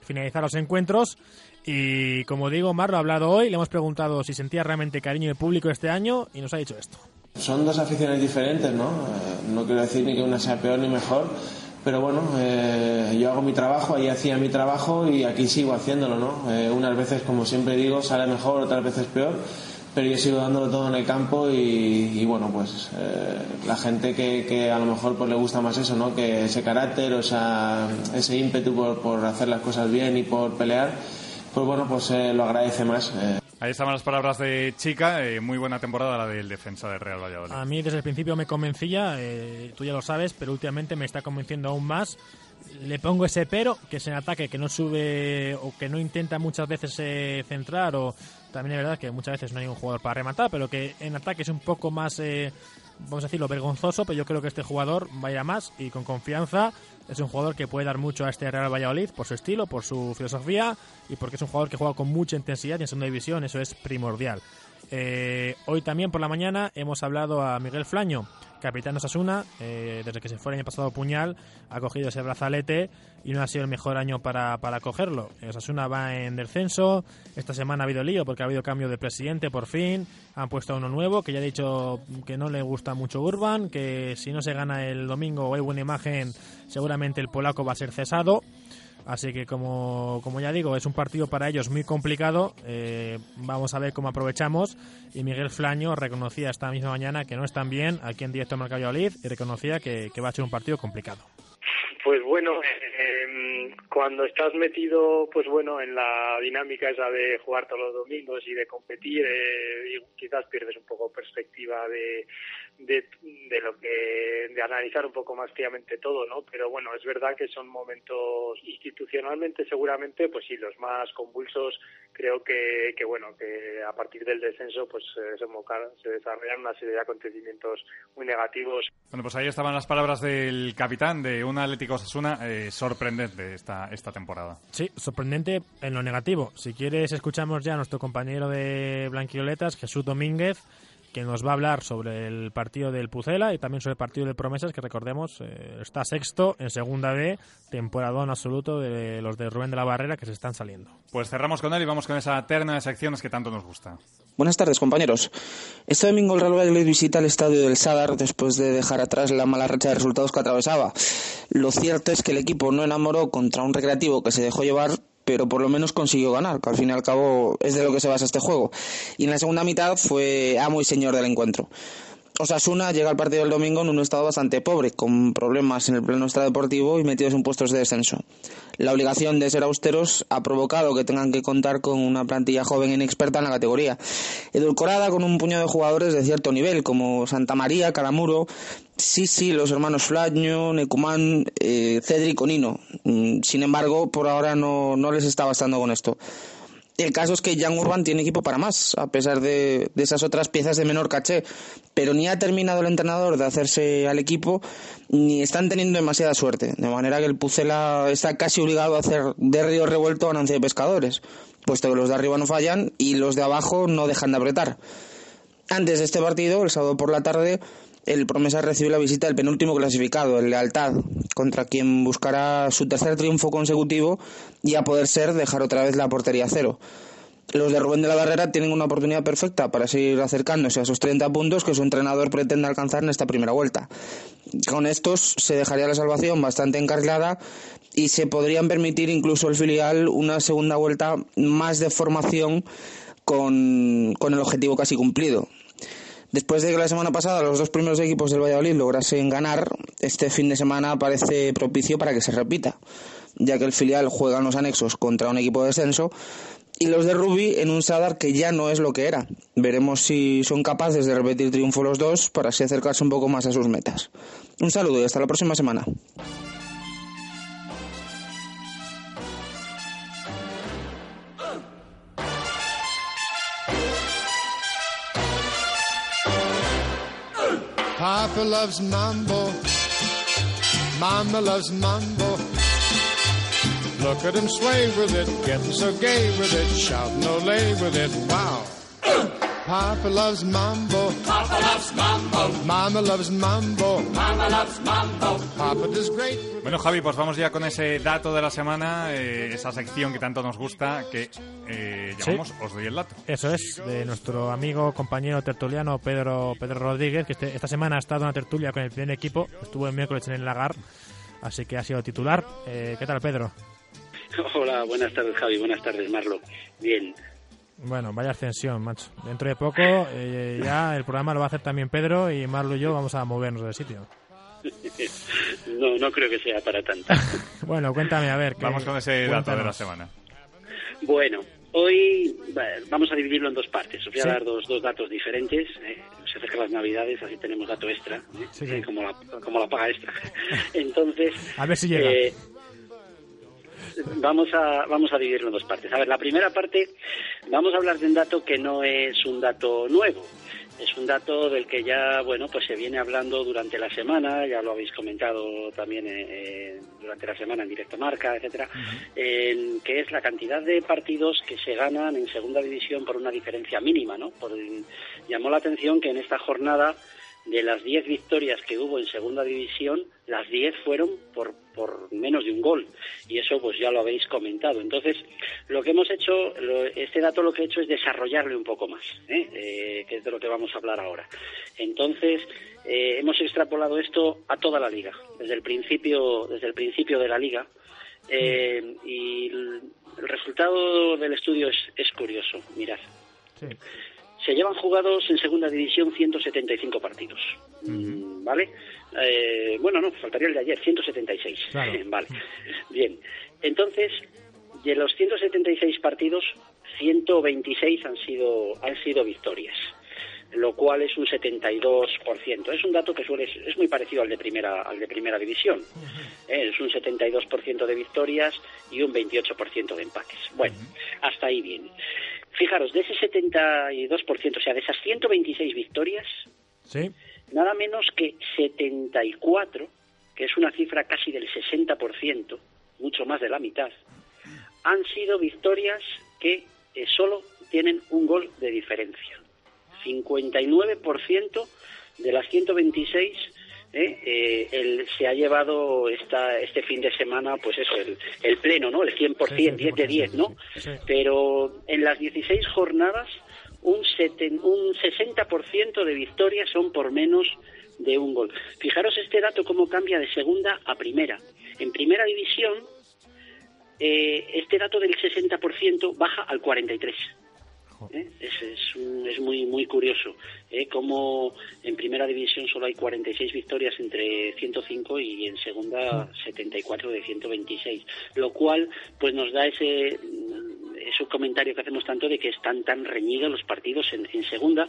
[SPEAKER 2] finalizar los encuentros. Y como digo, Marlo ha hablado hoy, le hemos preguntado si sentía realmente cariño del público este año y nos ha dicho esto.
[SPEAKER 9] Son dos aficiones diferentes, ¿no? Eh, no quiero decir ni que una sea peor ni mejor, pero bueno, eh, yo hago mi trabajo, ahí hacía mi trabajo y aquí sigo haciéndolo, ¿no? Eh, unas veces, como siempre digo, sale mejor, otras veces peor, pero yo sigo dándolo todo en el campo y, bueno, pues eh, la gente que, que a lo mejor pues le gusta más eso, ¿no? Que ese carácter o esa, ese ímpetu por, por hacer las cosas bien y por pelear, pues bueno, pues eh, lo agradece más.
[SPEAKER 1] Ahí estaban las palabras de Chica, eh, muy buena temporada la del defensa del Real Valladolid.
[SPEAKER 2] A mí desde el principio me convencía, eh, tú ya lo sabes, pero últimamente me está convenciendo aún más. Le pongo ese pero, que es en ataque, que no sube o que no intenta muchas veces eh, centrar, o también es verdad que muchas veces no hay un jugador para rematar, pero que en ataque es un poco más, vamos a decirlo, vergonzoso, pero yo creo que este jugador va a ir a más y con confianza. Es un jugador que puede dar mucho a este Real Valladolid por su estilo, por su filosofía y porque es un jugador que juega con mucha intensidad y en segunda división eso es primordial. Eh, hoy también por la mañana hemos hablado a Miguel Flaño, capitán Osasuna, eh, desde que se fue el año pasado Puñal, ha cogido ese brazalete y no ha sido el mejor año para, para cogerlo. Osasuna va en descenso, esta semana ha habido lío porque ha habido cambio de presidente por fin, han puesto a uno nuevo que ya ha dicho que no le gusta mucho Urban, que si no se gana el domingo o hay buena imagen, seguramente el polaco va a ser cesado. Así que como, como ya digo, es un partido para ellos muy complicado. Eh, vamos a ver cómo aprovechamos. Y Miguel Flaño reconocía esta misma mañana que no están bien aquí en directo Marca Valladolid y reconocía que, que va a ser un partido complicado.
[SPEAKER 10] Pues bueno, eh, cuando estás metido, pues bueno, en la dinámica esa de jugar todos los domingos y de competir, eh, quizás pierdes un poco perspectiva de, de, de lo que, de analizar un poco más fríamente todo, ¿no? Pero bueno, es verdad que son momentos institucionalmente, seguramente, pues sí, los más convulsos. Creo que, que bueno, que a partir del descenso, pues se, se desarrollan una serie de acontecimientos muy negativos.
[SPEAKER 1] Bueno, pues ahí estaban las palabras del capitán de un Atlético Osasuna eh, sorprendente esta, esta temporada.
[SPEAKER 2] Sí, sorprendente en lo negativo. Si quieres, escuchamos ya a nuestro compañero de Blanquioletas, Jesús Domínguez, que nos va a hablar sobre el partido del Pucela y también sobre el partido de Promesas, que recordemos eh, está sexto en segunda B, temporadón absoluto de los de Rubén de la Barrera que se están saliendo.
[SPEAKER 1] Pues cerramos con él y vamos con esa terna de secciones que tanto nos gusta.
[SPEAKER 11] Buenas tardes, compañeros. Este domingo el Real Valladolid visita el estadio del Sadar después de dejar atrás la mala racha de resultados que atravesaba. Lo cierto es que el equipo no enamoró contra un recreativo que se dejó llevar, pero por lo menos consiguió ganar, que al fin y al cabo es de lo que se basa este juego. Y en la segunda mitad fue amo y señor del encuentro. Osasuna llega al partido del domingo en un estado bastante pobre, con problemas en el plano extradeportivo y metidos en puestos de descenso. La obligación de ser austeros ha provocado que tengan que contar con una plantilla joven e inexperta en la categoría, edulcorada con un puñado de jugadores de cierto nivel, como Santa María, Calamuro, sí, sí, los hermanos Flaño, Necumán, eh, Cedric o Nino. Mm, Sin embargo, por ahora no, no les está bastando con esto. El caso es que Jan Urban tiene equipo para más, a pesar de, esas otras piezas de menor caché. Pero ni ha terminado el entrenador de hacerse al equipo, ni están teniendo demasiada suerte. De manera que el Pucela está casi obligado a hacer de río revuelto ganancia de pescadores, puesto que los de arriba no fallan y los de abajo no dejan de apretar. Antes de este partido, el sábado por la tarde, el Promesa recibió la visita del penúltimo clasificado, el Lealtad, contra quien buscará su tercer triunfo consecutivo y a poder ser dejar otra vez la portería cero. Los de Rubén de la Barrera tienen una oportunidad perfecta para seguir acercándose a esos 30 puntos que su entrenador pretende alcanzar en esta primera vuelta. Con estos se dejaría la salvación bastante encarrilada y se podrían permitir incluso el filial una segunda vuelta más de formación con, con el objetivo casi cumplido. Después de que la semana pasada los dos primeros equipos del Valladolid lograsen ganar, este fin de semana parece propicio para que se repita, ya que el filial juega en los anexos contra un equipo de descenso y los de Rubi en un Sadar que ya no es lo que era. Veremos si son capaces de repetir triunfo los dos para así acercarse un poco más a sus metas. Un saludo y hasta la próxima semana.
[SPEAKER 12] Papa loves mambo. Mama loves mambo. Look at him sway with it, getting so gay with it, shouting olay with it. Wow. Papa loves mambo.
[SPEAKER 13] Papa loves mambo.
[SPEAKER 12] Mama loves mambo.
[SPEAKER 13] Mama loves mambo.
[SPEAKER 12] Papa does great.
[SPEAKER 1] Bueno, Javi, pues vamos ya con ese dato de la semana, eh, esa sección que tanto nos gusta, que eh, llamamos Os doy el dato.
[SPEAKER 2] Eso es, de nuestro amigo, compañero tertuliano Pedro, Pedro Rodríguez, que este- esta semana ha estado en una tertulia con el primer equipo, estuvo el miércoles en el Lagar, así que ha sido titular. Eh, ¿Qué tal, Pedro? [LAUGHS]
[SPEAKER 14] Hola, buenas tardes Javi, buenas tardes Marlo. Bien,
[SPEAKER 2] Bueno, vaya ascensión, macho. Dentro de poco eh, ya el programa lo va a hacer también Pedro y Marlo y yo vamos a movernos del sitio. [LAUGHS]
[SPEAKER 14] no, no creo que sea para tanto. [LAUGHS]
[SPEAKER 2] Bueno, cuéntame, a ver. que-
[SPEAKER 1] Vamos con ese dato de la semana.
[SPEAKER 14] Bueno, hoy bueno, vamos a dividirlo en dos partes. Os voy a
[SPEAKER 2] Sí.
[SPEAKER 14] dar dos, dos datos diferentes. eh. Se acercan las navidades, así tenemos dato extra, ¿eh?
[SPEAKER 2] Sí, sí.
[SPEAKER 14] Eh, Como, la, como la paga extra. [LAUGHS] Entonces,
[SPEAKER 2] A ver si llega.
[SPEAKER 14] Vamos a vamos a dividirlo en dos partes. A ver, la primera parte vamos a hablar de un dato que no es un dato nuevo. Es un dato del que ya, bueno, pues se viene hablando durante la semana, ya lo habéis comentado también eh, eh, durante la semana en directo marca, etcétera, en que es la cantidad de partidos que se ganan en segunda división por una diferencia mínima, ¿no? Por, llamó la atención que en esta jornada de las 10 victorias que hubo en segunda división, las 10 fueron por, por menos de un gol. Y eso pues ya lo habéis comentado. Entonces, lo que hemos hecho, lo- este dato lo que he hecho es desarrollarle un poco más, ¿eh? Eh, que es de lo que vamos a hablar ahora. Entonces, eh, hemos extrapolado esto a toda la liga. Desde el principio, desde el principio de la liga, Eh, y el, resultado del estudio es, es curioso. Mirad. Se llevan jugados en segunda división 175 partidos. ¿Vale? Eh, bueno, no, faltaría el de ayer, 176.
[SPEAKER 2] Claro. [LAUGHS]
[SPEAKER 14] vale. Bien. Entonces, de los 176 partidos, 126 han sido, han sido victorias lo cual es un 72%. Es un dato que suele es muy parecido al de primera al de primera división. Eh, Es un 72% de victorias y un 28% de empates. Bueno, hasta ahí bien. Fijaros, de ese 72%, o sea, de esas 126 victorias,
[SPEAKER 2] Sí.
[SPEAKER 14] nada menos que 74, que es una cifra casi del 60%, mucho más de la mitad, han sido victorias que eh, solo tienen un gol de diferencia. 59% de las 126 eh, eh, el- se ha llevado esta, este fin de semana, pues eso, el, el pleno, ¿no? El 100%, 10 de 10, ¿no? Pero en las 16 jornadas, un, seten- un 60% de victorias son por menos de un gol. Fijaros este dato cómo cambia de segunda a primera. En primera división, eh, este dato del 60% baja al 43%. ¿Eh? Es, es, un- es muy muy curioso ¿eh? como en primera división solo hay 46 victorias entre 105 y en segunda 74 de 126 lo cual pues nos da ese ese comentario que hacemos tanto de que están tan reñidos los partidos en, en segunda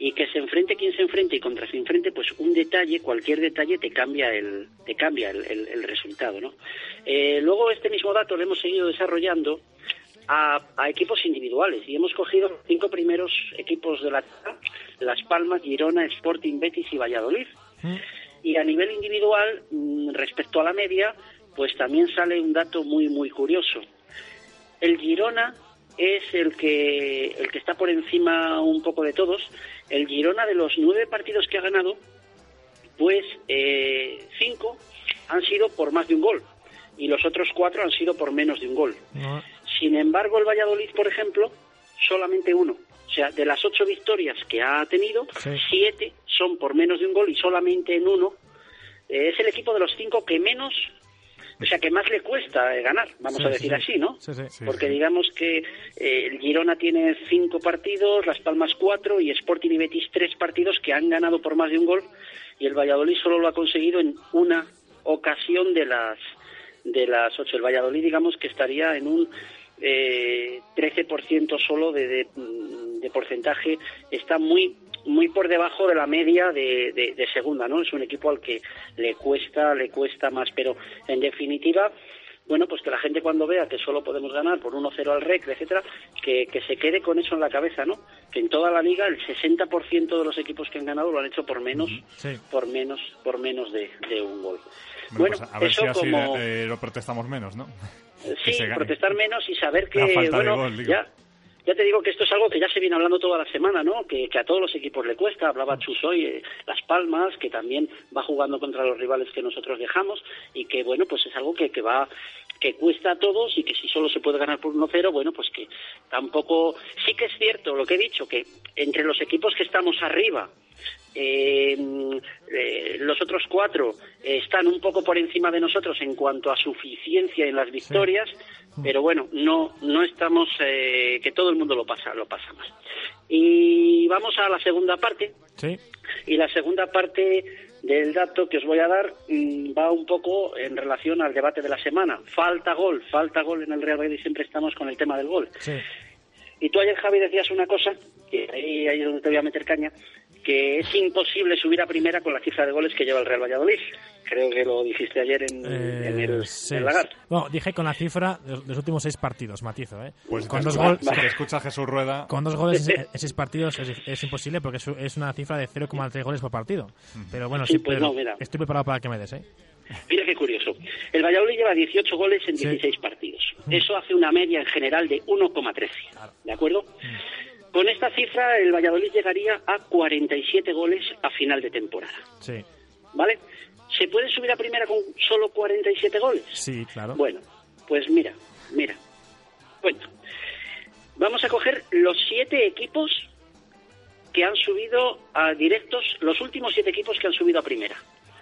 [SPEAKER 14] y que se enfrente quien se enfrente y contra se enfrente, pues un detalle, cualquier detalle te cambia el, te cambia el, el- el resultado, ¿no? Eh, luego este mismo dato lo hemos seguido desarrollando a, a equipos individuales y hemos cogido cinco primeros equipos de la tabla, Las Palmas, Girona, Sporting, Betis y Valladolid. Y a nivel individual, mm, respecto a la media, pues también sale un dato muy, muy curioso. El Girona es el que, el que está por encima un poco de todos. El Girona de los nueve partidos que ha ganado, pues eh, cinco han sido por más de un gol y los otros cuatro han sido por menos de un gol. Sin embargo, el Valladolid, por ejemplo, solamente uno. O sea, de las ocho victorias que ha tenido,
[SPEAKER 2] Sí.
[SPEAKER 14] siete son por menos de un gol y solamente en uno eh, es el equipo de los cinco que menos, o sea, que más le cuesta eh, ganar, vamos
[SPEAKER 2] Sí,
[SPEAKER 14] a decir
[SPEAKER 2] sí.
[SPEAKER 14] así, ¿no? Porque digamos que eh, el Girona tiene cinco partidos, Las Palmas cuatro y Sporting y Betis tres partidos que han ganado por más de un gol y el Valladolid solo lo ha conseguido en una ocasión de las de las ocho. El Valladolid digamos que estaría en un eh, 13% solo de, de, de porcentaje, está muy muy por debajo de la media de, de- segunda, ¿no? Es un equipo al que le cuesta, le cuesta más, pero en definitiva, bueno, pues que la gente cuando vea que solo podemos ganar por 1-0 al REC, etcétera, que, que se quede con eso en la cabeza, ¿no? Que en toda la liga el 60% de los equipos que han ganado lo han hecho por menos,
[SPEAKER 1] Sí.
[SPEAKER 14] por menos, por menos de, de un gol.
[SPEAKER 1] Bueno,
[SPEAKER 14] Bueno,
[SPEAKER 1] pues a ver
[SPEAKER 14] eso
[SPEAKER 1] si así
[SPEAKER 14] como
[SPEAKER 1] eh, lo protestamos menos, ¿no? Que
[SPEAKER 14] sí, protestar menos y saber que bueno,
[SPEAKER 1] gol,
[SPEAKER 14] ya ya te digo que esto es algo que ya se viene hablando toda la semana, ¿no? Que, que a todos los equipos le cuesta. Hablaba Chus hoy, eh, Las Palmas, que también va jugando contra los rivales que nosotros dejamos y que, bueno, pues es algo que, que va que cuesta a todos y que si solo se puede ganar por 1-0, bueno, pues que tampoco... Sí que es cierto lo que he dicho, que entre los equipos que estamos arriba, eh, eh, los otros cuatro están un poco por encima de nosotros en cuanto a suficiencia en las victorias, pero bueno, no no estamos eh, que todo el mundo lo pasa lo pasa mal. Y vamos a la segunda parte.
[SPEAKER 2] Sí.
[SPEAKER 14] Y la segunda parte del dato que os voy a dar mm, va un poco en relación al debate de la semana. Falta gol, falta gol en el Real Madrid, siempre estamos con el tema del gol.
[SPEAKER 2] Sí.
[SPEAKER 14] Y tú ayer, Javi, decías una cosa, que ahí, ahí es donde te voy a meter caña, que es imposible subir a primera con la cifra de goles que lleva el Real Valladolid. Creo que lo dijiste ayer en, en el,
[SPEAKER 2] Eh, sí.
[SPEAKER 14] en el Lagar.
[SPEAKER 2] Bueno, dije con la cifra de los últimos seis partidos, matizo, ¿eh?
[SPEAKER 1] Pues
[SPEAKER 2] con dos,
[SPEAKER 1] escucha-
[SPEAKER 2] gol-
[SPEAKER 1] si te escucha Jesús Rueda.
[SPEAKER 2] con dos goles [LAUGHS] en, en seis partidos es, es imposible porque es, es una cifra de 0,3 goles por partido. Pero bueno,
[SPEAKER 14] Sí,
[SPEAKER 2] sí,
[SPEAKER 14] pues
[SPEAKER 2] Pedro,
[SPEAKER 14] no, mira.
[SPEAKER 2] estoy preparado para que me des, ¿eh?
[SPEAKER 14] Mira qué curioso. El Valladolid lleva 18 goles en 16 partidos. Eso hace una media en general de 1,13. ¿De acuerdo? Con esta cifra, el Valladolid llegaría a 47 goles a final de temporada.
[SPEAKER 2] Sí,
[SPEAKER 14] ¿Vale? ¿Se puede subir a primera con solo 47 goles?
[SPEAKER 2] sí, claro.
[SPEAKER 14] Bueno, pues mira, mira. Bueno, vamos a coger los siete equipos que han subido a directos, los últimos siete equipos que han subido a primera.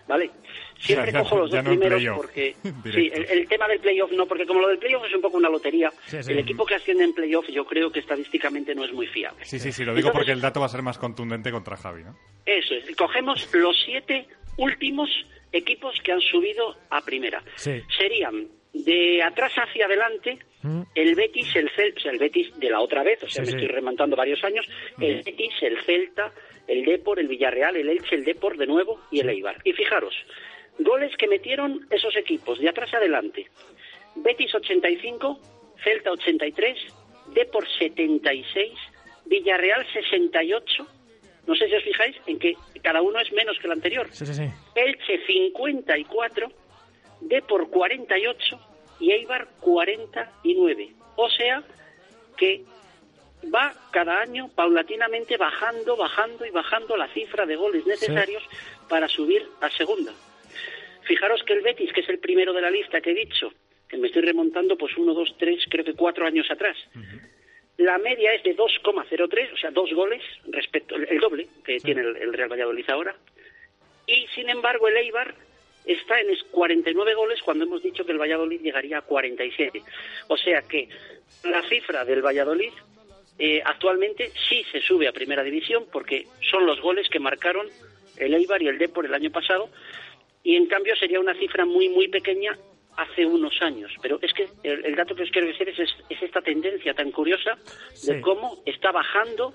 [SPEAKER 14] ¿vale? Siempre
[SPEAKER 1] Ya, ya,
[SPEAKER 14] cojo los dos
[SPEAKER 1] no
[SPEAKER 14] primeros porque... [LAUGHS] sí, el, el tema del playoff no, porque como lo del playoff es un poco una lotería,
[SPEAKER 1] Sí, sí.
[SPEAKER 14] el equipo que asciende en playoff yo creo que estadísticamente no es muy fiable.
[SPEAKER 1] Sí, sí, sí, lo digo
[SPEAKER 14] Entonces-
[SPEAKER 1] porque el dato va a ser más contundente contra Javi, ¿no?
[SPEAKER 14] Eso es, cogemos los siete últimos equipos que han subido a primera. Serían de atrás hacia adelante
[SPEAKER 2] Mm.
[SPEAKER 14] el Betis, el Celta, el Betis de la otra vez, o sea,
[SPEAKER 2] Sí,
[SPEAKER 14] me
[SPEAKER 2] sí.
[SPEAKER 14] estoy remontando varios años, el Betis, el Celta, el Depor, el Villarreal, el Elche, el Depor de nuevo y el Eibar. Y fijaros, goles que metieron esos equipos de atrás adelante. Betis 85, Celta 83, Depor 76, Villarreal 68. No sé si os fijáis en que cada uno es menos que el anterior.
[SPEAKER 2] Sí, sí, sí.
[SPEAKER 14] Elche 54, Depor 48 y Eibar 49. O sea que va cada año paulatinamente bajando, bajando y bajando la cifra de goles necesarios para subir a segunda. Fijaros que el Betis, que es el primero de la lista que he dicho, que me estoy remontando pues uno, dos, tres, creo que cuatro años atrás. La media es de 2,03, o sea, dos goles respecto, el, doble que tiene el, el Real Valladolid ahora. Y sin embargo, el Eibar está en es- 49 goles cuando hemos dicho que el Valladolid llegaría a 47. O sea que la cifra del Valladolid eh, actualmente sí se sube a primera división porque son los goles que marcaron el Eibar y el Depor el año pasado y en cambio sería una cifra muy muy pequeña hace unos años. Pero es que el, el dato que os quiero decir es, es, es esta tendencia tan curiosa de cómo está bajando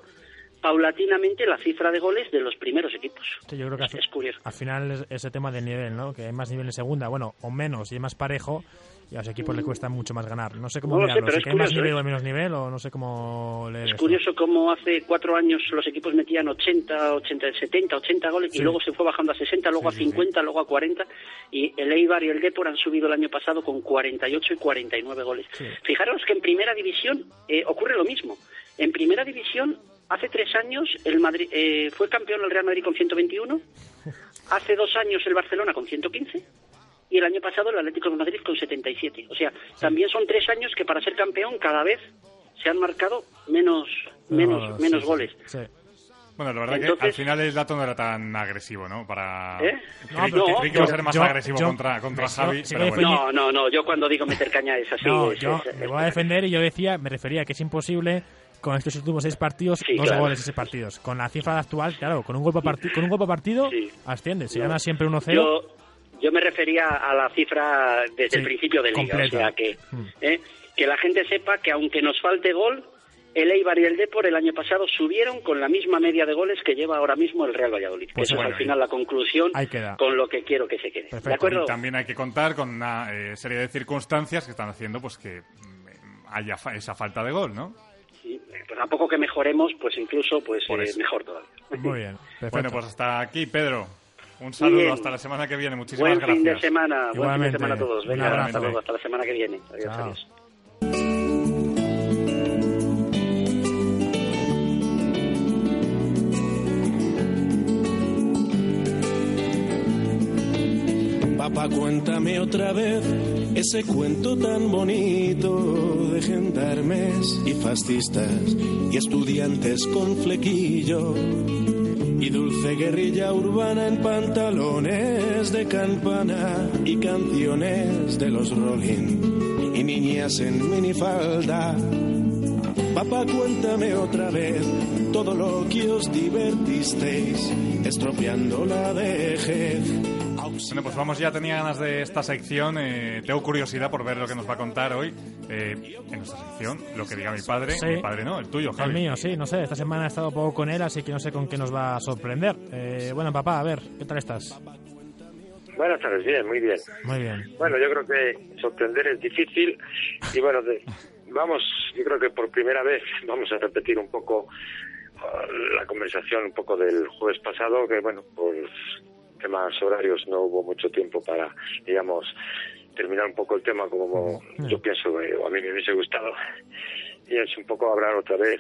[SPEAKER 14] paulatinamente la cifra de goles de los primeros equipos.
[SPEAKER 2] Sí, yo creo que
[SPEAKER 14] es,
[SPEAKER 2] al,
[SPEAKER 14] es curioso.
[SPEAKER 2] al final es ese tema de nivel, ¿no? Que hay más nivel en segunda, bueno, o menos y es más parejo y a los equipos les cuesta mucho más ganar. No sé cómo
[SPEAKER 14] No lo sé,
[SPEAKER 2] mirarlo,
[SPEAKER 14] pero
[SPEAKER 2] si hay más
[SPEAKER 14] curioso,
[SPEAKER 2] nivel
[SPEAKER 14] ¿eh?
[SPEAKER 2] o hay menos nivel o no sé cómo leer
[SPEAKER 14] Es curioso cómo hace cuatro años los equipos metían 80, 80, 70, 80 goles
[SPEAKER 2] Sí.
[SPEAKER 14] y luego se fue bajando a 60, luego a 50, luego a 40 y el Eibar y el Depor han subido el año pasado con 48 y 49 goles. Fijaros que en primera división eh, ocurre lo mismo. En primera división hace tres años el Madrid eh, fue campeón el Real Madrid con 121, [LAUGHS] hace dos años el Barcelona con 115 y el año pasado el Atlético de Madrid con 77. O sea, también son tres años que para ser campeón cada vez se han marcado menos menos
[SPEAKER 1] No,
[SPEAKER 14] menos
[SPEAKER 1] sí, sí,
[SPEAKER 14] goles.
[SPEAKER 2] Sí.
[SPEAKER 1] Bueno, la verdad que al final el dato no era tan agresivo, ¿no? Para...
[SPEAKER 14] ¿Eh?
[SPEAKER 1] Creí,
[SPEAKER 14] No,
[SPEAKER 1] creí que iba a ser más
[SPEAKER 2] yo-
[SPEAKER 1] agresivo
[SPEAKER 2] yo-
[SPEAKER 1] contra, contra
[SPEAKER 2] yo-
[SPEAKER 1] Javi, pero bueno.
[SPEAKER 14] No, no, no, yo cuando digo meter caña es así.
[SPEAKER 2] No,
[SPEAKER 14] es-
[SPEAKER 2] yo
[SPEAKER 14] es-
[SPEAKER 2] me voy a defender y yo decía, me refería a que es imposible con estos últimos seis partidos,
[SPEAKER 14] Sí,
[SPEAKER 2] dos
[SPEAKER 14] claro.
[SPEAKER 2] goles seis partidos. Con la cifra actual, claro, con un gol por, parti- con un gol por partido, asciende. Si
[SPEAKER 14] No.
[SPEAKER 2] gana siempre 1-0,
[SPEAKER 14] Yo, me refería a la cifra desde
[SPEAKER 2] Sí,
[SPEAKER 14] el principio de liga,
[SPEAKER 2] completa.
[SPEAKER 14] o sea que,
[SPEAKER 2] Mm.
[SPEAKER 14] ¿eh? que la gente sepa que aunque nos falte gol, el Eibar y el Depor el año pasado subieron con la misma media de goles que lleva ahora mismo el Real Valladolid.
[SPEAKER 1] Pues bueno,
[SPEAKER 14] es al final la conclusión con lo que quiero que se quede. ¿De acuerdo?
[SPEAKER 1] Y también hay que contar con una eh, serie de circunstancias que están haciendo pues que mm, haya fa- esa falta de gol, ¿no?
[SPEAKER 14] Sí, pues a poco que mejoremos, pues incluso pues eh, mejor todavía.
[SPEAKER 2] Muy bien. [LAUGHS]
[SPEAKER 1] Bueno, pues hasta aquí, Pedro. Un saludo,
[SPEAKER 14] bien.
[SPEAKER 1] hasta la semana que viene. Muchísimas
[SPEAKER 14] Buen
[SPEAKER 1] gracias.
[SPEAKER 14] fin de semana, buen fin de
[SPEAKER 1] Igualmente.
[SPEAKER 14] semana a todos. Venga,
[SPEAKER 1] Igualmente.
[SPEAKER 14] hasta luego, hasta la semana que viene. Adiós,
[SPEAKER 1] Chao.
[SPEAKER 14] adiós.
[SPEAKER 15] Papá, cuéntame otra vez ese cuento tan bonito de gendarmes y fascistas y estudiantes con flequillo y dulce guerrilla urbana en pantalones de campana y canciones de los Rolling y niñas en minifalda. Papá, cuéntame otra vez todo lo que os divertisteis estropeando la vejez.
[SPEAKER 1] Bueno, pues vamos, ya tenía ganas de esta sección. eh, tengo curiosidad por ver lo que nos va a contar hoy eh, en nuestra sección. Lo que diga mi padre.
[SPEAKER 2] Sí.
[SPEAKER 1] Mi padre no, el tuyo,
[SPEAKER 2] el
[SPEAKER 1] Javi.
[SPEAKER 2] mío, sí, no sé. Esta semana he estado poco con él, así que no sé con qué nos va a sorprender. Eh, bueno, papá, a ver, ¿qué tal estás?
[SPEAKER 16] Buenas tardes, bien, muy bien.
[SPEAKER 2] Muy bien.
[SPEAKER 16] Bueno, yo creo que sorprender es difícil y bueno, de- vamos, yo creo que por primera vez vamos a repetir un poco uh, la conversación un poco del jueves pasado, que bueno, por temas horarios no hubo mucho tiempo para, digamos, terminar un poco el tema como yo pienso eh, o a mí me hubiese gustado. Y es un poco hablar otra vez,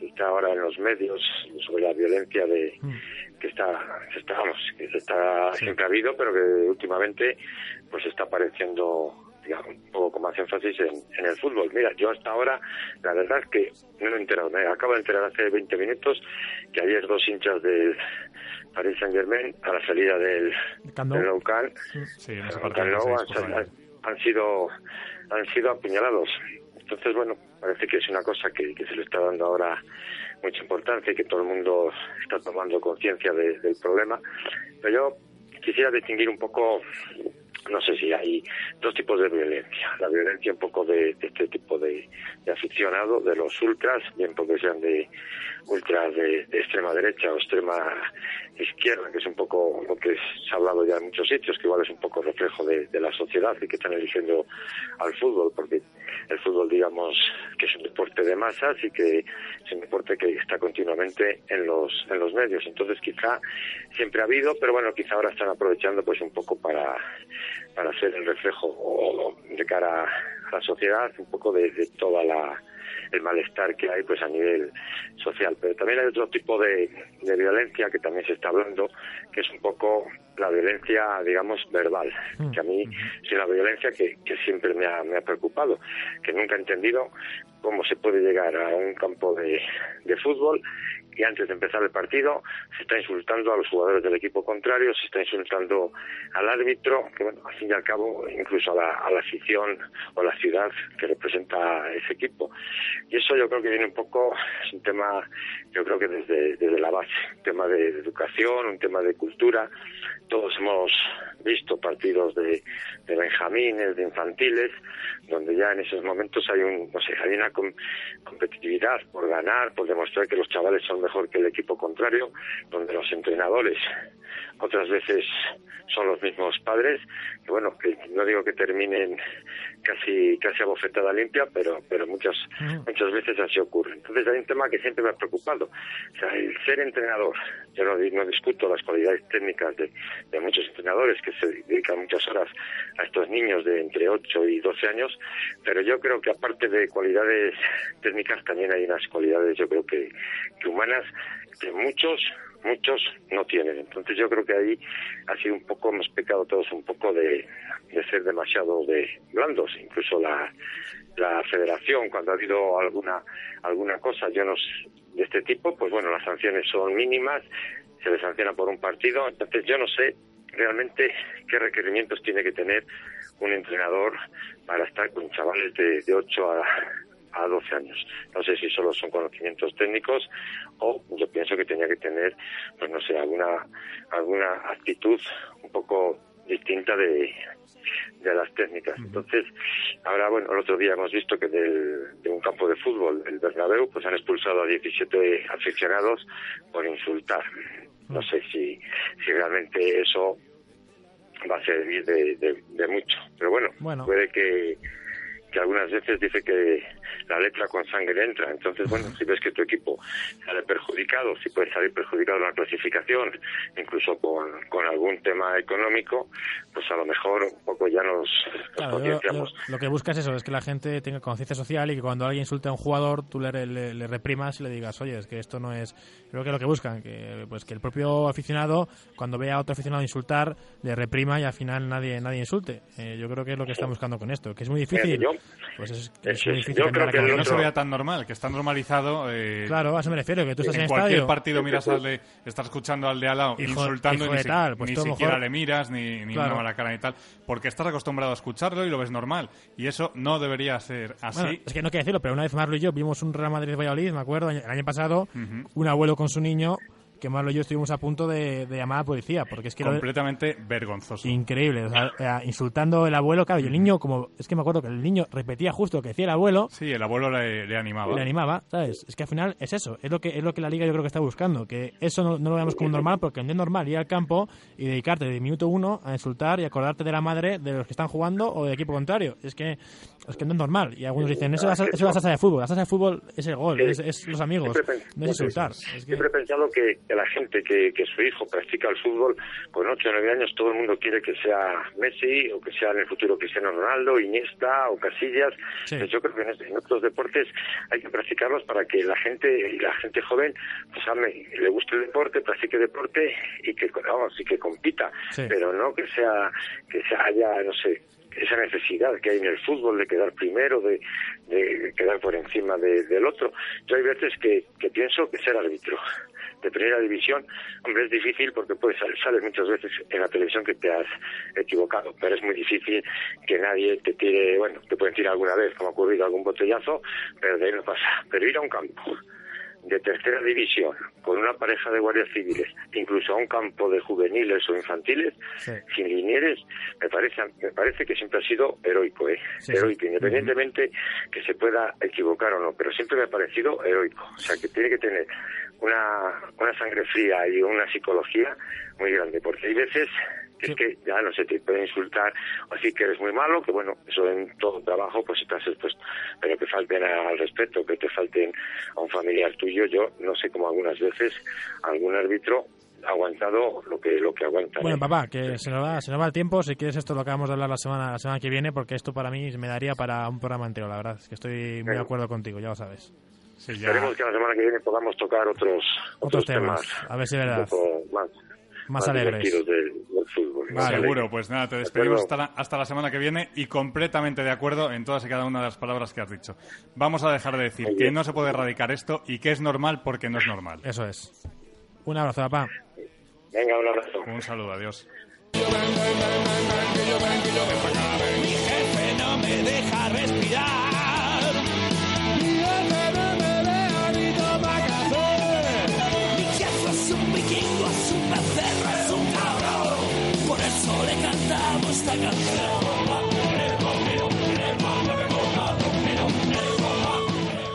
[SPEAKER 16] está ahora en los medios, sobre la violencia de que está, que está, vamos, que se está siempre ha habido, pero que últimamente pues está apareciendo digamos, un poco con más énfasis en, en el fútbol. Mira, yo hasta ahora, la verdad es que no me he enterado, me acabo de enterar hace 20 minutos que ayer dos hinchas del Paris Saint Germain, a la salida del,
[SPEAKER 1] Sí, se
[SPEAKER 16] han, sido han sido apuñalados. Entonces, bueno, parece que es una cosa que, que se le está dando ahora mucha importancia y que todo el mundo está tomando conciencia de- del problema. Pero yo quisiera distinguir un poco, no sé si hay dos tipos de violencia. La violencia un poco de, de este tipo de, de aficionados, de los ultras, bien porque sean de ultras de, de extrema derecha o extrema izquierda, que es un poco lo que se ha hablado ya en muchos sitios, que igual es un poco reflejo de, la sociedad y que están eligiendo al fútbol, porque el fútbol, digamos, que es un deporte de masas y que es un deporte que está continuamente en los en los medios. Entonces, quizá siempre ha habido, pero bueno, quizá ahora están aprovechando pues un poco para para hacer el reflejo de cara a la sociedad, un poco de, de toda la el malestar que hay pues a nivel social. Pero también hay otro tipo de, de violencia que también se está hablando, que es un poco la violencia, digamos, verbal, que a mí es una violencia que, que siempre me ha, me ha preocupado, que nunca he entendido cómo se puede llegar a un campo de, de fútbol y antes de empezar el partido se está insultando a los jugadores del equipo contrario, se está insultando al árbitro, que bueno, al fin y al cabo incluso a la, a la afición o la ciudad que representa ese equipo. Y eso yo creo que viene un poco, es un tema, yo creo que desde, la base, un tema de, educación, un tema de cultura. Todos hemos visto partidos de, de benjamines, de infantiles, donde ya en esos momentos hay un, no sé, hay una com- competitividad por ganar, por demostrar que los chavales son mejor que el equipo contrario, donde los entrenadores otras veces son los mismos padres, que bueno, que no digo que terminen casi casi a bofetada limpia, pero pero muchas muchas veces así ocurre. Entonces hay un tema que siempre me ha preocupado, o sea, el ser entrenador. Yo no, di- no discuto las cualidades técnicas de, de muchos entrenadores que se dedican muchas horas a estos niños de entre 8 y 12 años, pero yo creo que aparte de cualidades técnicas también hay unas cualidades, yo creo que, que humanas que muchos muchos no tienen. Entonces yo creo que ahí ha sido un poco, hemos pecado todos un poco de, de ser demasiado de blandos, incluso la, la federación cuando ha habido alguna alguna cosa yo no sé, de este tipo, pues bueno, las sanciones son mínimas, se le sanciona por un partido, entonces yo no sé realmente qué requerimientos tiene que tener un entrenador para estar con chavales de, de 8 a, a 12 años. No sé si solo son conocimientos técnicos o yo pienso que tenía que tener, pues no sé, alguna, alguna actitud un poco distinta de, de las técnicas. Entonces, ahora, bueno, el otro día hemos visto que del, de un campo de fútbol, el Bernabéu, pues han expulsado a 17 aficionados por insultar. No sé si, si realmente eso va a servir de, de, de mucho. Pero bueno,
[SPEAKER 2] Bueno.
[SPEAKER 16] puede que, que algunas veces dice que la letra con sangre entra. Entonces, bueno, si ves que tu equipo sale perjudicado, si puede salir perjudicado en la clasificación, incluso con, con algún tema económico, pues a lo mejor un poco ya nos, nos
[SPEAKER 2] Claro, yo-
[SPEAKER 16] concienciamos.
[SPEAKER 2] yo lo que busca es eso, es que la gente tenga conciencia social y que cuando alguien insulte a un jugador tú le, le- le reprimas y le digas, oye, es que esto no es... Creo que es lo que buscan, que pues que el propio aficionado, cuando vea a otro aficionado insultar, le reprima y al final nadie nadie insulte. Eh, yo creo que es lo que están buscando con esto, que es muy difícil. Pues es, muy difícil
[SPEAKER 16] Yo creo que
[SPEAKER 2] la
[SPEAKER 16] el
[SPEAKER 1] Que no se vea tan normal, que está normalizado. eh,
[SPEAKER 2] Claro, a eso me refiero, que tú estás en,
[SPEAKER 1] en cualquier
[SPEAKER 2] estadio.
[SPEAKER 1] partido miras al de, estás escuchando al de al lado
[SPEAKER 2] Hijo-
[SPEAKER 1] insultando
[SPEAKER 2] hijo
[SPEAKER 1] y ni, si-
[SPEAKER 2] tal, pues
[SPEAKER 1] ni siquiera
[SPEAKER 2] mejor-
[SPEAKER 1] le miras ni, ni
[SPEAKER 2] Claro.
[SPEAKER 1] una mala cara ni tal, porque estás acostumbrado a escucharlo y lo ves normal. Y eso no debería ser así.
[SPEAKER 2] Bueno, es que no quiero decirlo, pero una vez Marlo y yo vimos un Real Madrid-Valladolid, me acuerdo, el año pasado, un abuelo con su niño, que Marlo y yo estuvimos a punto de, de llamar a la policía, porque es que... lo-
[SPEAKER 1] completamente vergonzoso.
[SPEAKER 2] Increíble, o sea, eh, insultando el abuelo, claro, y el niño, como es que me acuerdo que el niño repetía justo lo que decía el abuelo,
[SPEAKER 1] Sí, el abuelo le, le animaba.
[SPEAKER 2] le animaba, ¿sabes? Es que al final es eso, es lo que es lo que la liga yo creo que está buscando, que eso no, no lo veamos como normal, porque no es normal ir al campo y dedicarte de minuto uno a insultar y acordarte de la madre de los que están jugando o del equipo contrario. Es que es que no es normal. Y algunos dicen, eso, es la- eso es la salsa de fútbol, la salsa de fútbol es el gol, es, es los amigos, no es insultar. Es que-
[SPEAKER 16] Siempre he pensado que, que la gente que, que su hijo practica el fútbol con 8 o 9 años, todo el mundo quiere que sea Messi o que sea en el futuro Cristiano Ronaldo, Iniesta o Casillas. Pues yo creo que en, este- en otros deportes hay que practicarlos para que la gente y la gente joven pues ame, le guste el deporte, practique deporte y que vamos, y que compita,
[SPEAKER 2] Sí.
[SPEAKER 16] pero no que sea que haya no sé esa necesidad que hay en el fútbol de quedar primero, de, de quedar por encima de- del otro. Yo hay veces que, que pienso que ser árbitro de primera división, hombre, es difícil porque puedes sal- sales muchas veces en la televisión que te has equivocado, pero es muy difícil que nadie te tire, bueno, te pueden tirar alguna vez, como ha ocurrido algún botellazo, pero de ahí no pasa. Pero ir a un campo de tercera división con una pareja de guardias civiles, incluso a un campo de juveniles o infantiles, sin linieres, me parece, me parece que siempre ha sido heroico, ¿eh?
[SPEAKER 2] Sí, sí.
[SPEAKER 16] heroico, independientemente que se pueda equivocar o no, pero siempre me ha parecido heroico. O sea, que tiene que tener una, una sangre fría y una psicología muy grande, porque hay veces que es que ya no se te puede insultar o decir que eres muy malo, que bueno, eso en todo trabajo pues estás expuesto, pero que falten al respeto, que te falten a un familiar tuyo, yo no sé cómo algunas veces algún árbitro ha aguantado lo que lo que aguanta.
[SPEAKER 2] Bueno,
[SPEAKER 16] ¿eh?
[SPEAKER 2] papá, que se nos va, se nos va el tiempo. Si quieres esto lo acabamos de hablar la semana, la semana que viene, porque esto para mí me daría para un programa entero, la verdad. Es que estoy muy de acuerdo contigo, ya lo sabes.
[SPEAKER 16] Esperemos que la semana que viene podamos tocar otros
[SPEAKER 2] Otros temas, a ver si es verdad.
[SPEAKER 16] un poco más,
[SPEAKER 2] Más alegres.
[SPEAKER 16] divertidos del, del fútbol. Más
[SPEAKER 1] Seguro,
[SPEAKER 16] alegres.
[SPEAKER 1] pues nada, te
[SPEAKER 16] De
[SPEAKER 1] despedimos hasta la, hasta la semana que viene y completamente de acuerdo en todas y cada una de las palabras que has dicho. Vamos a dejar de decir que no se puede erradicar esto y que es normal porque no es normal.
[SPEAKER 2] Eso es. Un abrazo, papá.
[SPEAKER 16] Venga, un abrazo.
[SPEAKER 1] Un saludo, adiós.
[SPEAKER 13] Mi jefe no me deja respirar.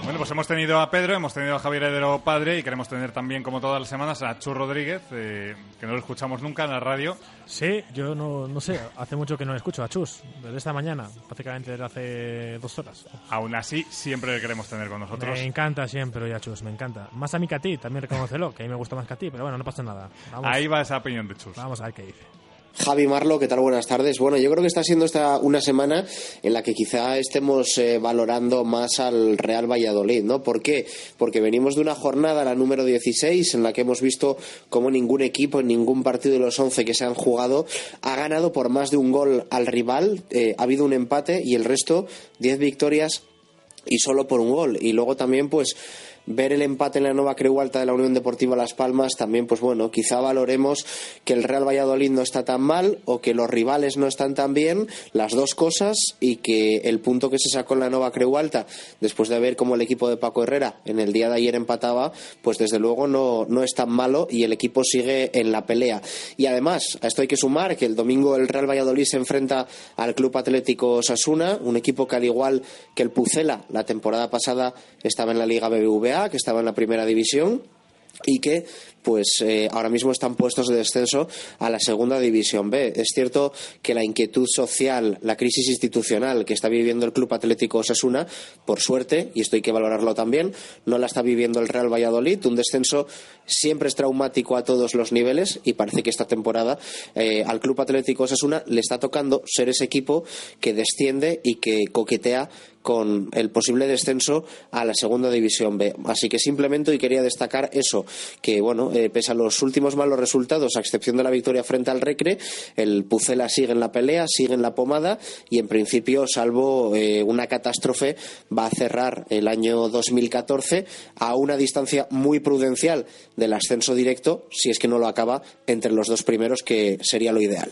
[SPEAKER 1] Bueno, pues hemos tenido a Pedro, hemos tenido a Javier Heredero padre y queremos tener también, como todas las semanas, a Chu Rodríguez, eh, que no lo escuchamos nunca en la radio.
[SPEAKER 2] Sí, yo no, no sé, hace mucho que no escucho a Chus, desde esta mañana, prácticamente desde hace dos horas.
[SPEAKER 1] Aún así, siempre le queremos tener con nosotros.
[SPEAKER 2] Me encanta siempre oír a Chus, me encanta. Más a mí que a ti, también reconócelo, que a mí me gusta más que a ti, pero bueno, no pasa nada. Vamos,
[SPEAKER 1] Ahí va esa opinión de Chus.
[SPEAKER 2] vamos a ver qué dice.
[SPEAKER 17] Javi Marlo, ¿qué tal? Buenas tardes. Bueno, yo creo que está siendo esta una semana en la que quizá estemos eh, valorando más al Real Valladolid, ¿no? ¿Por qué? Porque venimos de una jornada, la número 16, en la que hemos visto cómo ningún equipo en ningún partido de los 11 que se han jugado ha ganado por más de un gol al rival. Eh, ha habido un empate y el resto, 10 victorias y solo por un gol. Y luego también, pues, ver el empate en la nueva Creu Alta de la Unión Deportiva Las Palmas, también, pues bueno, quizá valoremos que el Real Valladolid no está tan mal o que los rivales no están tan bien, las dos cosas, y que el punto que se sacó en la nueva Creu Alta, después de ver cómo el equipo de Paco Herrera en el día de ayer empataba, pues desde luego no, no es tan malo y el equipo sigue en la pelea. Y además, a esto hay que sumar que el domingo el Real Valladolid se enfrenta al Club Atlético Sasuna, un equipo que al igual que el Pucela la temporada pasada estaba en la Liga BBVA, que estaba en la primera división y que pues eh, ahora mismo están puestos de descenso a la segunda división B. Es cierto que la inquietud social, la crisis institucional que está viviendo el Club Atlético Osasuna, por suerte, y esto hay que valorarlo también, no la está viviendo el Real Valladolid. Un descenso siempre es traumático a todos los niveles y parece que esta temporada eh, al Club Atlético Osasuna le está tocando ser ese equipo que desciende y que coquetea con el posible descenso a la segunda división B. Así que simplemente hoy quería destacar eso, que bueno, eh, pese a los últimos malos resultados, a excepción de la victoria frente al Recre, el Pucela sigue en la pelea, sigue en la pomada y en principio, salvo eh, una catástrofe, va a cerrar el año 2014 a una distancia muy prudencial del ascenso directo, si es que no lo acaba entre los dos primeros, que sería lo ideal.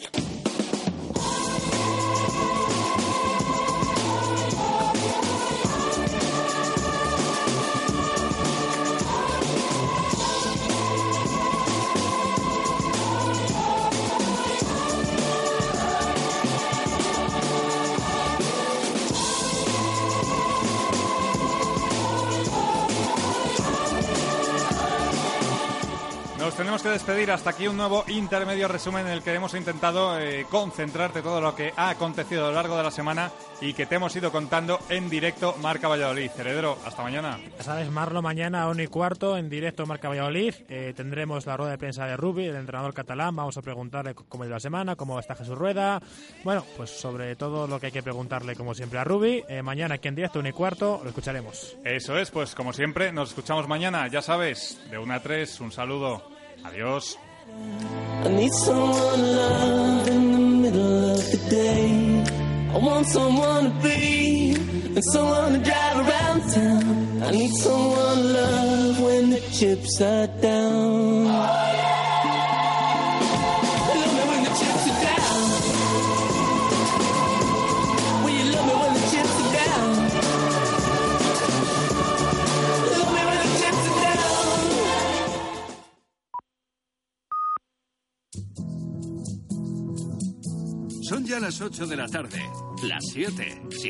[SPEAKER 1] Hasta aquí un nuevo intermedio resumen en el que hemos intentado eh, concentrarte todo lo que ha acontecido a lo largo de la semana y que te hemos ido contando en directo Marca Valladolid. Heredero, hasta mañana.
[SPEAKER 2] Ya sabes, Marlo, mañana a 1 y cuarto en directo Marca Valladolid. Eh, tendremos la rueda de prensa de Rubi, el entrenador catalán. Vamos a preguntarle cómo ha ido la semana, cómo está Jesús Rueda. Bueno, pues sobre todo lo que hay que preguntarle, como siempre, a Rubi. Eh, mañana aquí en directo, 1 y cuarto, lo escucharemos.
[SPEAKER 1] Eso es, pues como siempre, nos escuchamos mañana. Ya sabes, de 1 a 3, un saludo. Adiós.
[SPEAKER 15] I need someone love in the middle of the day.
[SPEAKER 18] I want someone to be and someone to drive around town. I need someone to love when the chips are down. Love
[SPEAKER 19] Son ya las 8 de la tarde, las 7. Si